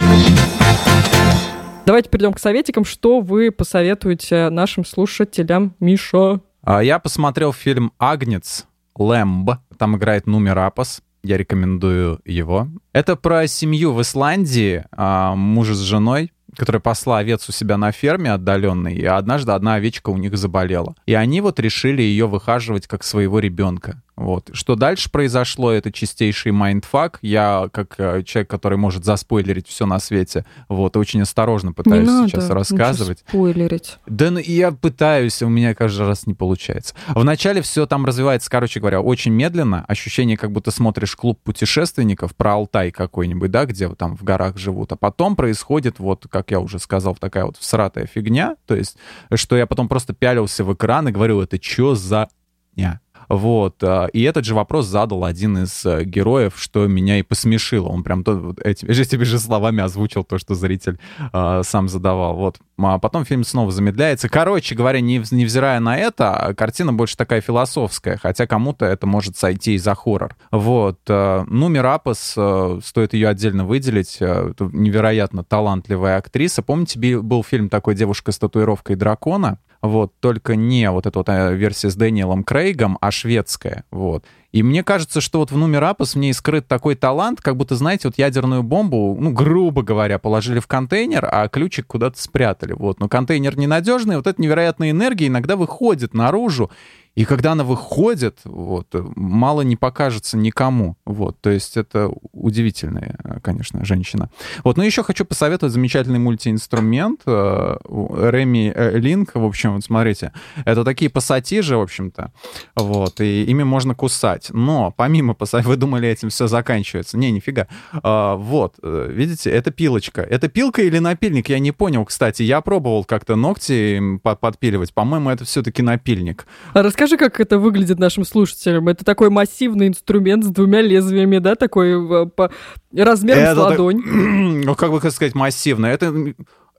Давайте перейдем к советикам. Что вы посоветуете нашим слушателям, Миша? Я посмотрел фильм «Агнец», «Лэмб». Там играет Нуми Рапас. Я рекомендую его. Это про семью в Исландии, а, мужа с женой, которая пасла овец у себя на ферме отдаленной, и однажды одна овечка у них заболела. И они вот решили ее выхаживать как своего ребенка. Вот. Что дальше произошло, это чистейший mindfuck. Я, как э, человек, который может заспойлерить все на свете, вот, очень осторожно пытаюсь не сейчас надо рассказывать. спойлерить. Да, ну, я пытаюсь, у меня каждый раз не получается. Вначале все там развивается, короче говоря, очень медленно. Ощущение, как будто смотришь клуб путешественников про Алтай какой-нибудь, да, где там в горах живут. А потом происходит, вот, как я уже сказал, такая вот всратая фигня. То есть, что я потом просто пялился в экран и говорю, это что за... дня? Вот. А, и этот же вопрос задал один из э, героев, что меня и посмешило. Он прям то, этими, этими же словами озвучил то, что зритель э, сам задавал. Вот. А потом фильм снова замедляется. Короче говоря, не, невзирая на это, картина больше такая философская, хотя кому-то это может сойти и за хоррор. Вот. Э, ну, Мирапас, э, стоит ее отдельно выделить. Это невероятно талантливая актриса. Помните, был фильм такой «Девушка с татуировкой дракона»? вот, только не вот эта вот э, версия с Дэниелом Крейгом, а шведская, вот. И мне кажется, что вот в номер Апос в ней скрыт такой талант, как будто, знаете, вот ядерную бомбу, ну, грубо говоря, положили в контейнер, а ключик куда-то спрятали, вот. Но контейнер ненадежный, вот эта невероятная энергия иногда выходит наружу, и когда она выходит, вот, мало не покажется никому. Вот, то есть это удивительная, конечно, женщина. Вот, но еще хочу посоветовать замечательный мультиинструмент э, Реми э, Линк. В общем, вот смотрите, это такие пассатижи, в общем-то, вот, и ими можно кусать. Но помимо пассатижей, вы думали, этим все заканчивается. Не, нифига. А, вот, э, видите, это пилочка. Это пилка или напильник? Я не понял, кстати. Я пробовал как-то ногти подпиливать. По-моему, это все-таки напильник. Расскажи, как это выглядит нашим слушателям. Это такой массивный инструмент с двумя лезвиями, да, такой э, по размером это с ладонь. Так, ну, как бы сказать, массивно. Это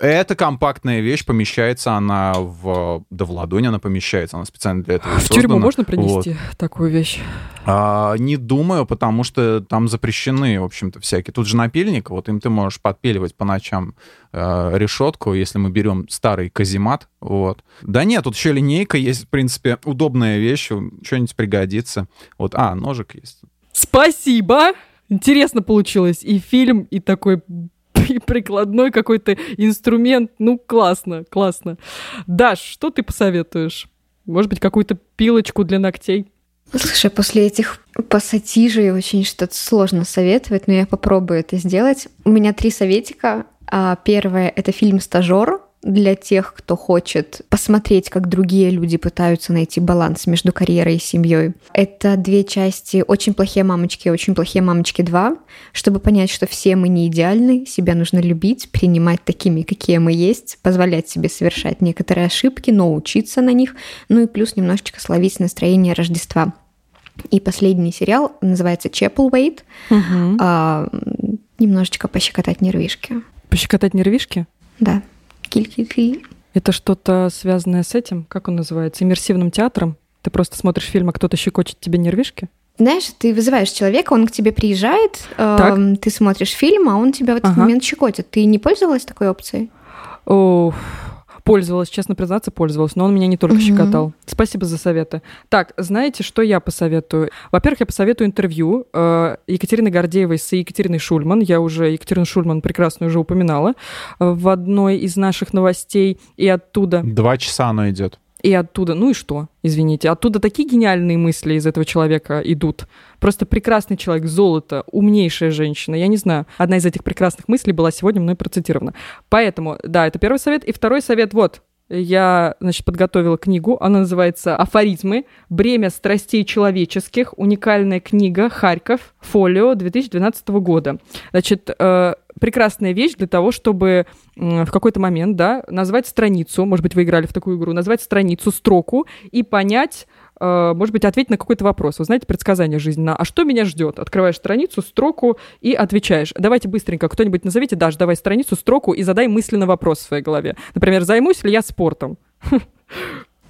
это компактная вещь, помещается она в... Да в ладонь она помещается, она специально для этого В создана. тюрьму можно принести вот. такую вещь? А, не думаю, потому что там запрещены, в общем-то, всякие. Тут же напильник, вот им ты можешь подпиливать по ночам э, решетку, если мы берем старый каземат, вот. Да нет, тут еще линейка есть, в принципе, удобная вещь, что-нибудь пригодится. Вот, а, ножик есть. Спасибо! Интересно получилось. И фильм, и такой и прикладной какой-то инструмент. Ну, классно, классно. Даш, что ты посоветуешь? Может быть, какую-то пилочку для ногтей? Слушай, после этих пассатижей очень что-то сложно советовать, но я попробую это сделать. У меня три советика. А, первое — это фильм «Стажер», для тех, кто хочет посмотреть, как другие люди пытаются найти баланс между карьерой и семьей. Это две части «Очень плохие мамочки» и «Очень плохие мамочки 2», чтобы понять, что все мы не идеальны, себя нужно любить, принимать такими, какие мы есть, позволять себе совершать некоторые ошибки, но учиться на них, ну и плюс немножечко словить настроение Рождества. И последний сериал называется «Чеппелвейт». Угу. А, немножечко пощекотать нервишки. Пощекотать нервишки? Да. Киль-киль-киль. Это что-то связанное с этим, как он называется, иммерсивным театром? Ты просто смотришь фильм, а кто-то щекочет тебе нервишки? Знаешь, ты вызываешь человека, он к тебе приезжает, э, ты смотришь фильм, а он тебя в этот ага. момент щекотит. Ты не пользовалась такой опцией? О, пользовалась, честно признаться, пользовалась, но он меня не только угу. щекотал. Спасибо за советы. Так, знаете, что я посоветую? Во-первых, я посоветую интервью э, Екатерины Гордеевой с Екатериной Шульман. Я уже Екатерину Шульман прекрасно уже упоминала э, в одной из наших новостей, и оттуда... Два часа оно идет. И оттуда, ну и что, извините, оттуда такие гениальные мысли из этого человека идут. Просто прекрасный человек, золото, умнейшая женщина. Я не знаю, одна из этих прекрасных мыслей была сегодня мной процитирована. Поэтому, да, это первый совет. И второй совет, вот, я, значит, подготовила книгу. Она называется «Афоризмы. Бремя страстей человеческих. Уникальная книга. Харьков. Фолио 2012 года». Значит, э, прекрасная вещь для того, чтобы в какой-то момент, да, назвать страницу, может быть, вы играли в такую игру, назвать страницу, строку и понять, э, может быть, ответить на какой-то вопрос. Вы знаете, предсказание жизненное. А что меня ждет? Открываешь страницу, строку и отвечаешь. Давайте быстренько, кто-нибудь назовите, Даш, давай страницу, строку и задай мысленно вопрос в своей голове. Например, займусь ли я спортом?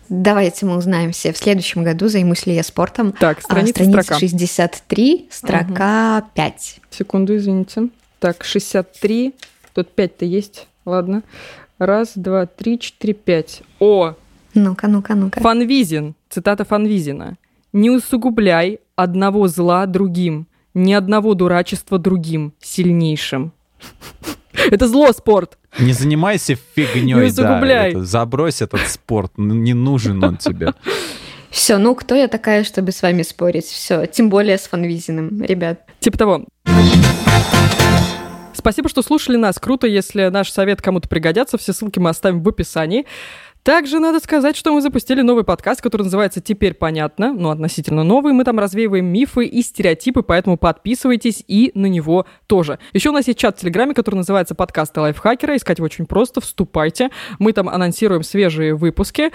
Давайте мы узнаемся в следующем году, займусь ли я спортом. Так, страница, а, страница строка. 63, строка угу. 5. Секунду, извините. Так, 63. Тут 5-то есть. Ладно. Раз, два, три, четыре, пять. О! Ну-ка, ну-ка, ну-ка. Фанвизин. Цитата Фанвизина. «Не усугубляй одного зла другим, ни одного дурачества другим, сильнейшим». Это зло, спорт. Не занимайся фигней, Не усугубляй. Да, забрось этот спорт, не нужен он тебе. Все, ну кто я такая, чтобы с вами спорить? Все, тем более с Фанвизиным, ребят. Типа того. Спасибо, что слушали нас. Круто, если наш совет кому-то пригодятся. Все ссылки мы оставим в описании. Также надо сказать, что мы запустили новый подкаст, который называется «Теперь понятно», ну, относительно новый. Мы там развеиваем мифы и стереотипы, поэтому подписывайтесь и на него тоже. Еще у нас есть чат в Телеграме, который называется «Подкасты лайфхакера». Искать его очень просто, вступайте. Мы там анонсируем свежие выпуски.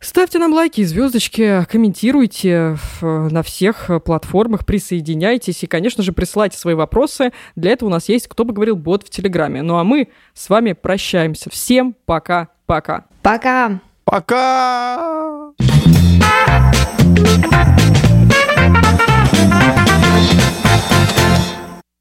Ставьте нам лайки звездочки, комментируйте на всех платформах, присоединяйтесь и, конечно же, присылайте свои вопросы. Для этого у нас есть «Кто бы говорил» бот в Телеграме. Ну а мы с вами прощаемся. Всем пока-пока. Пока. Пока.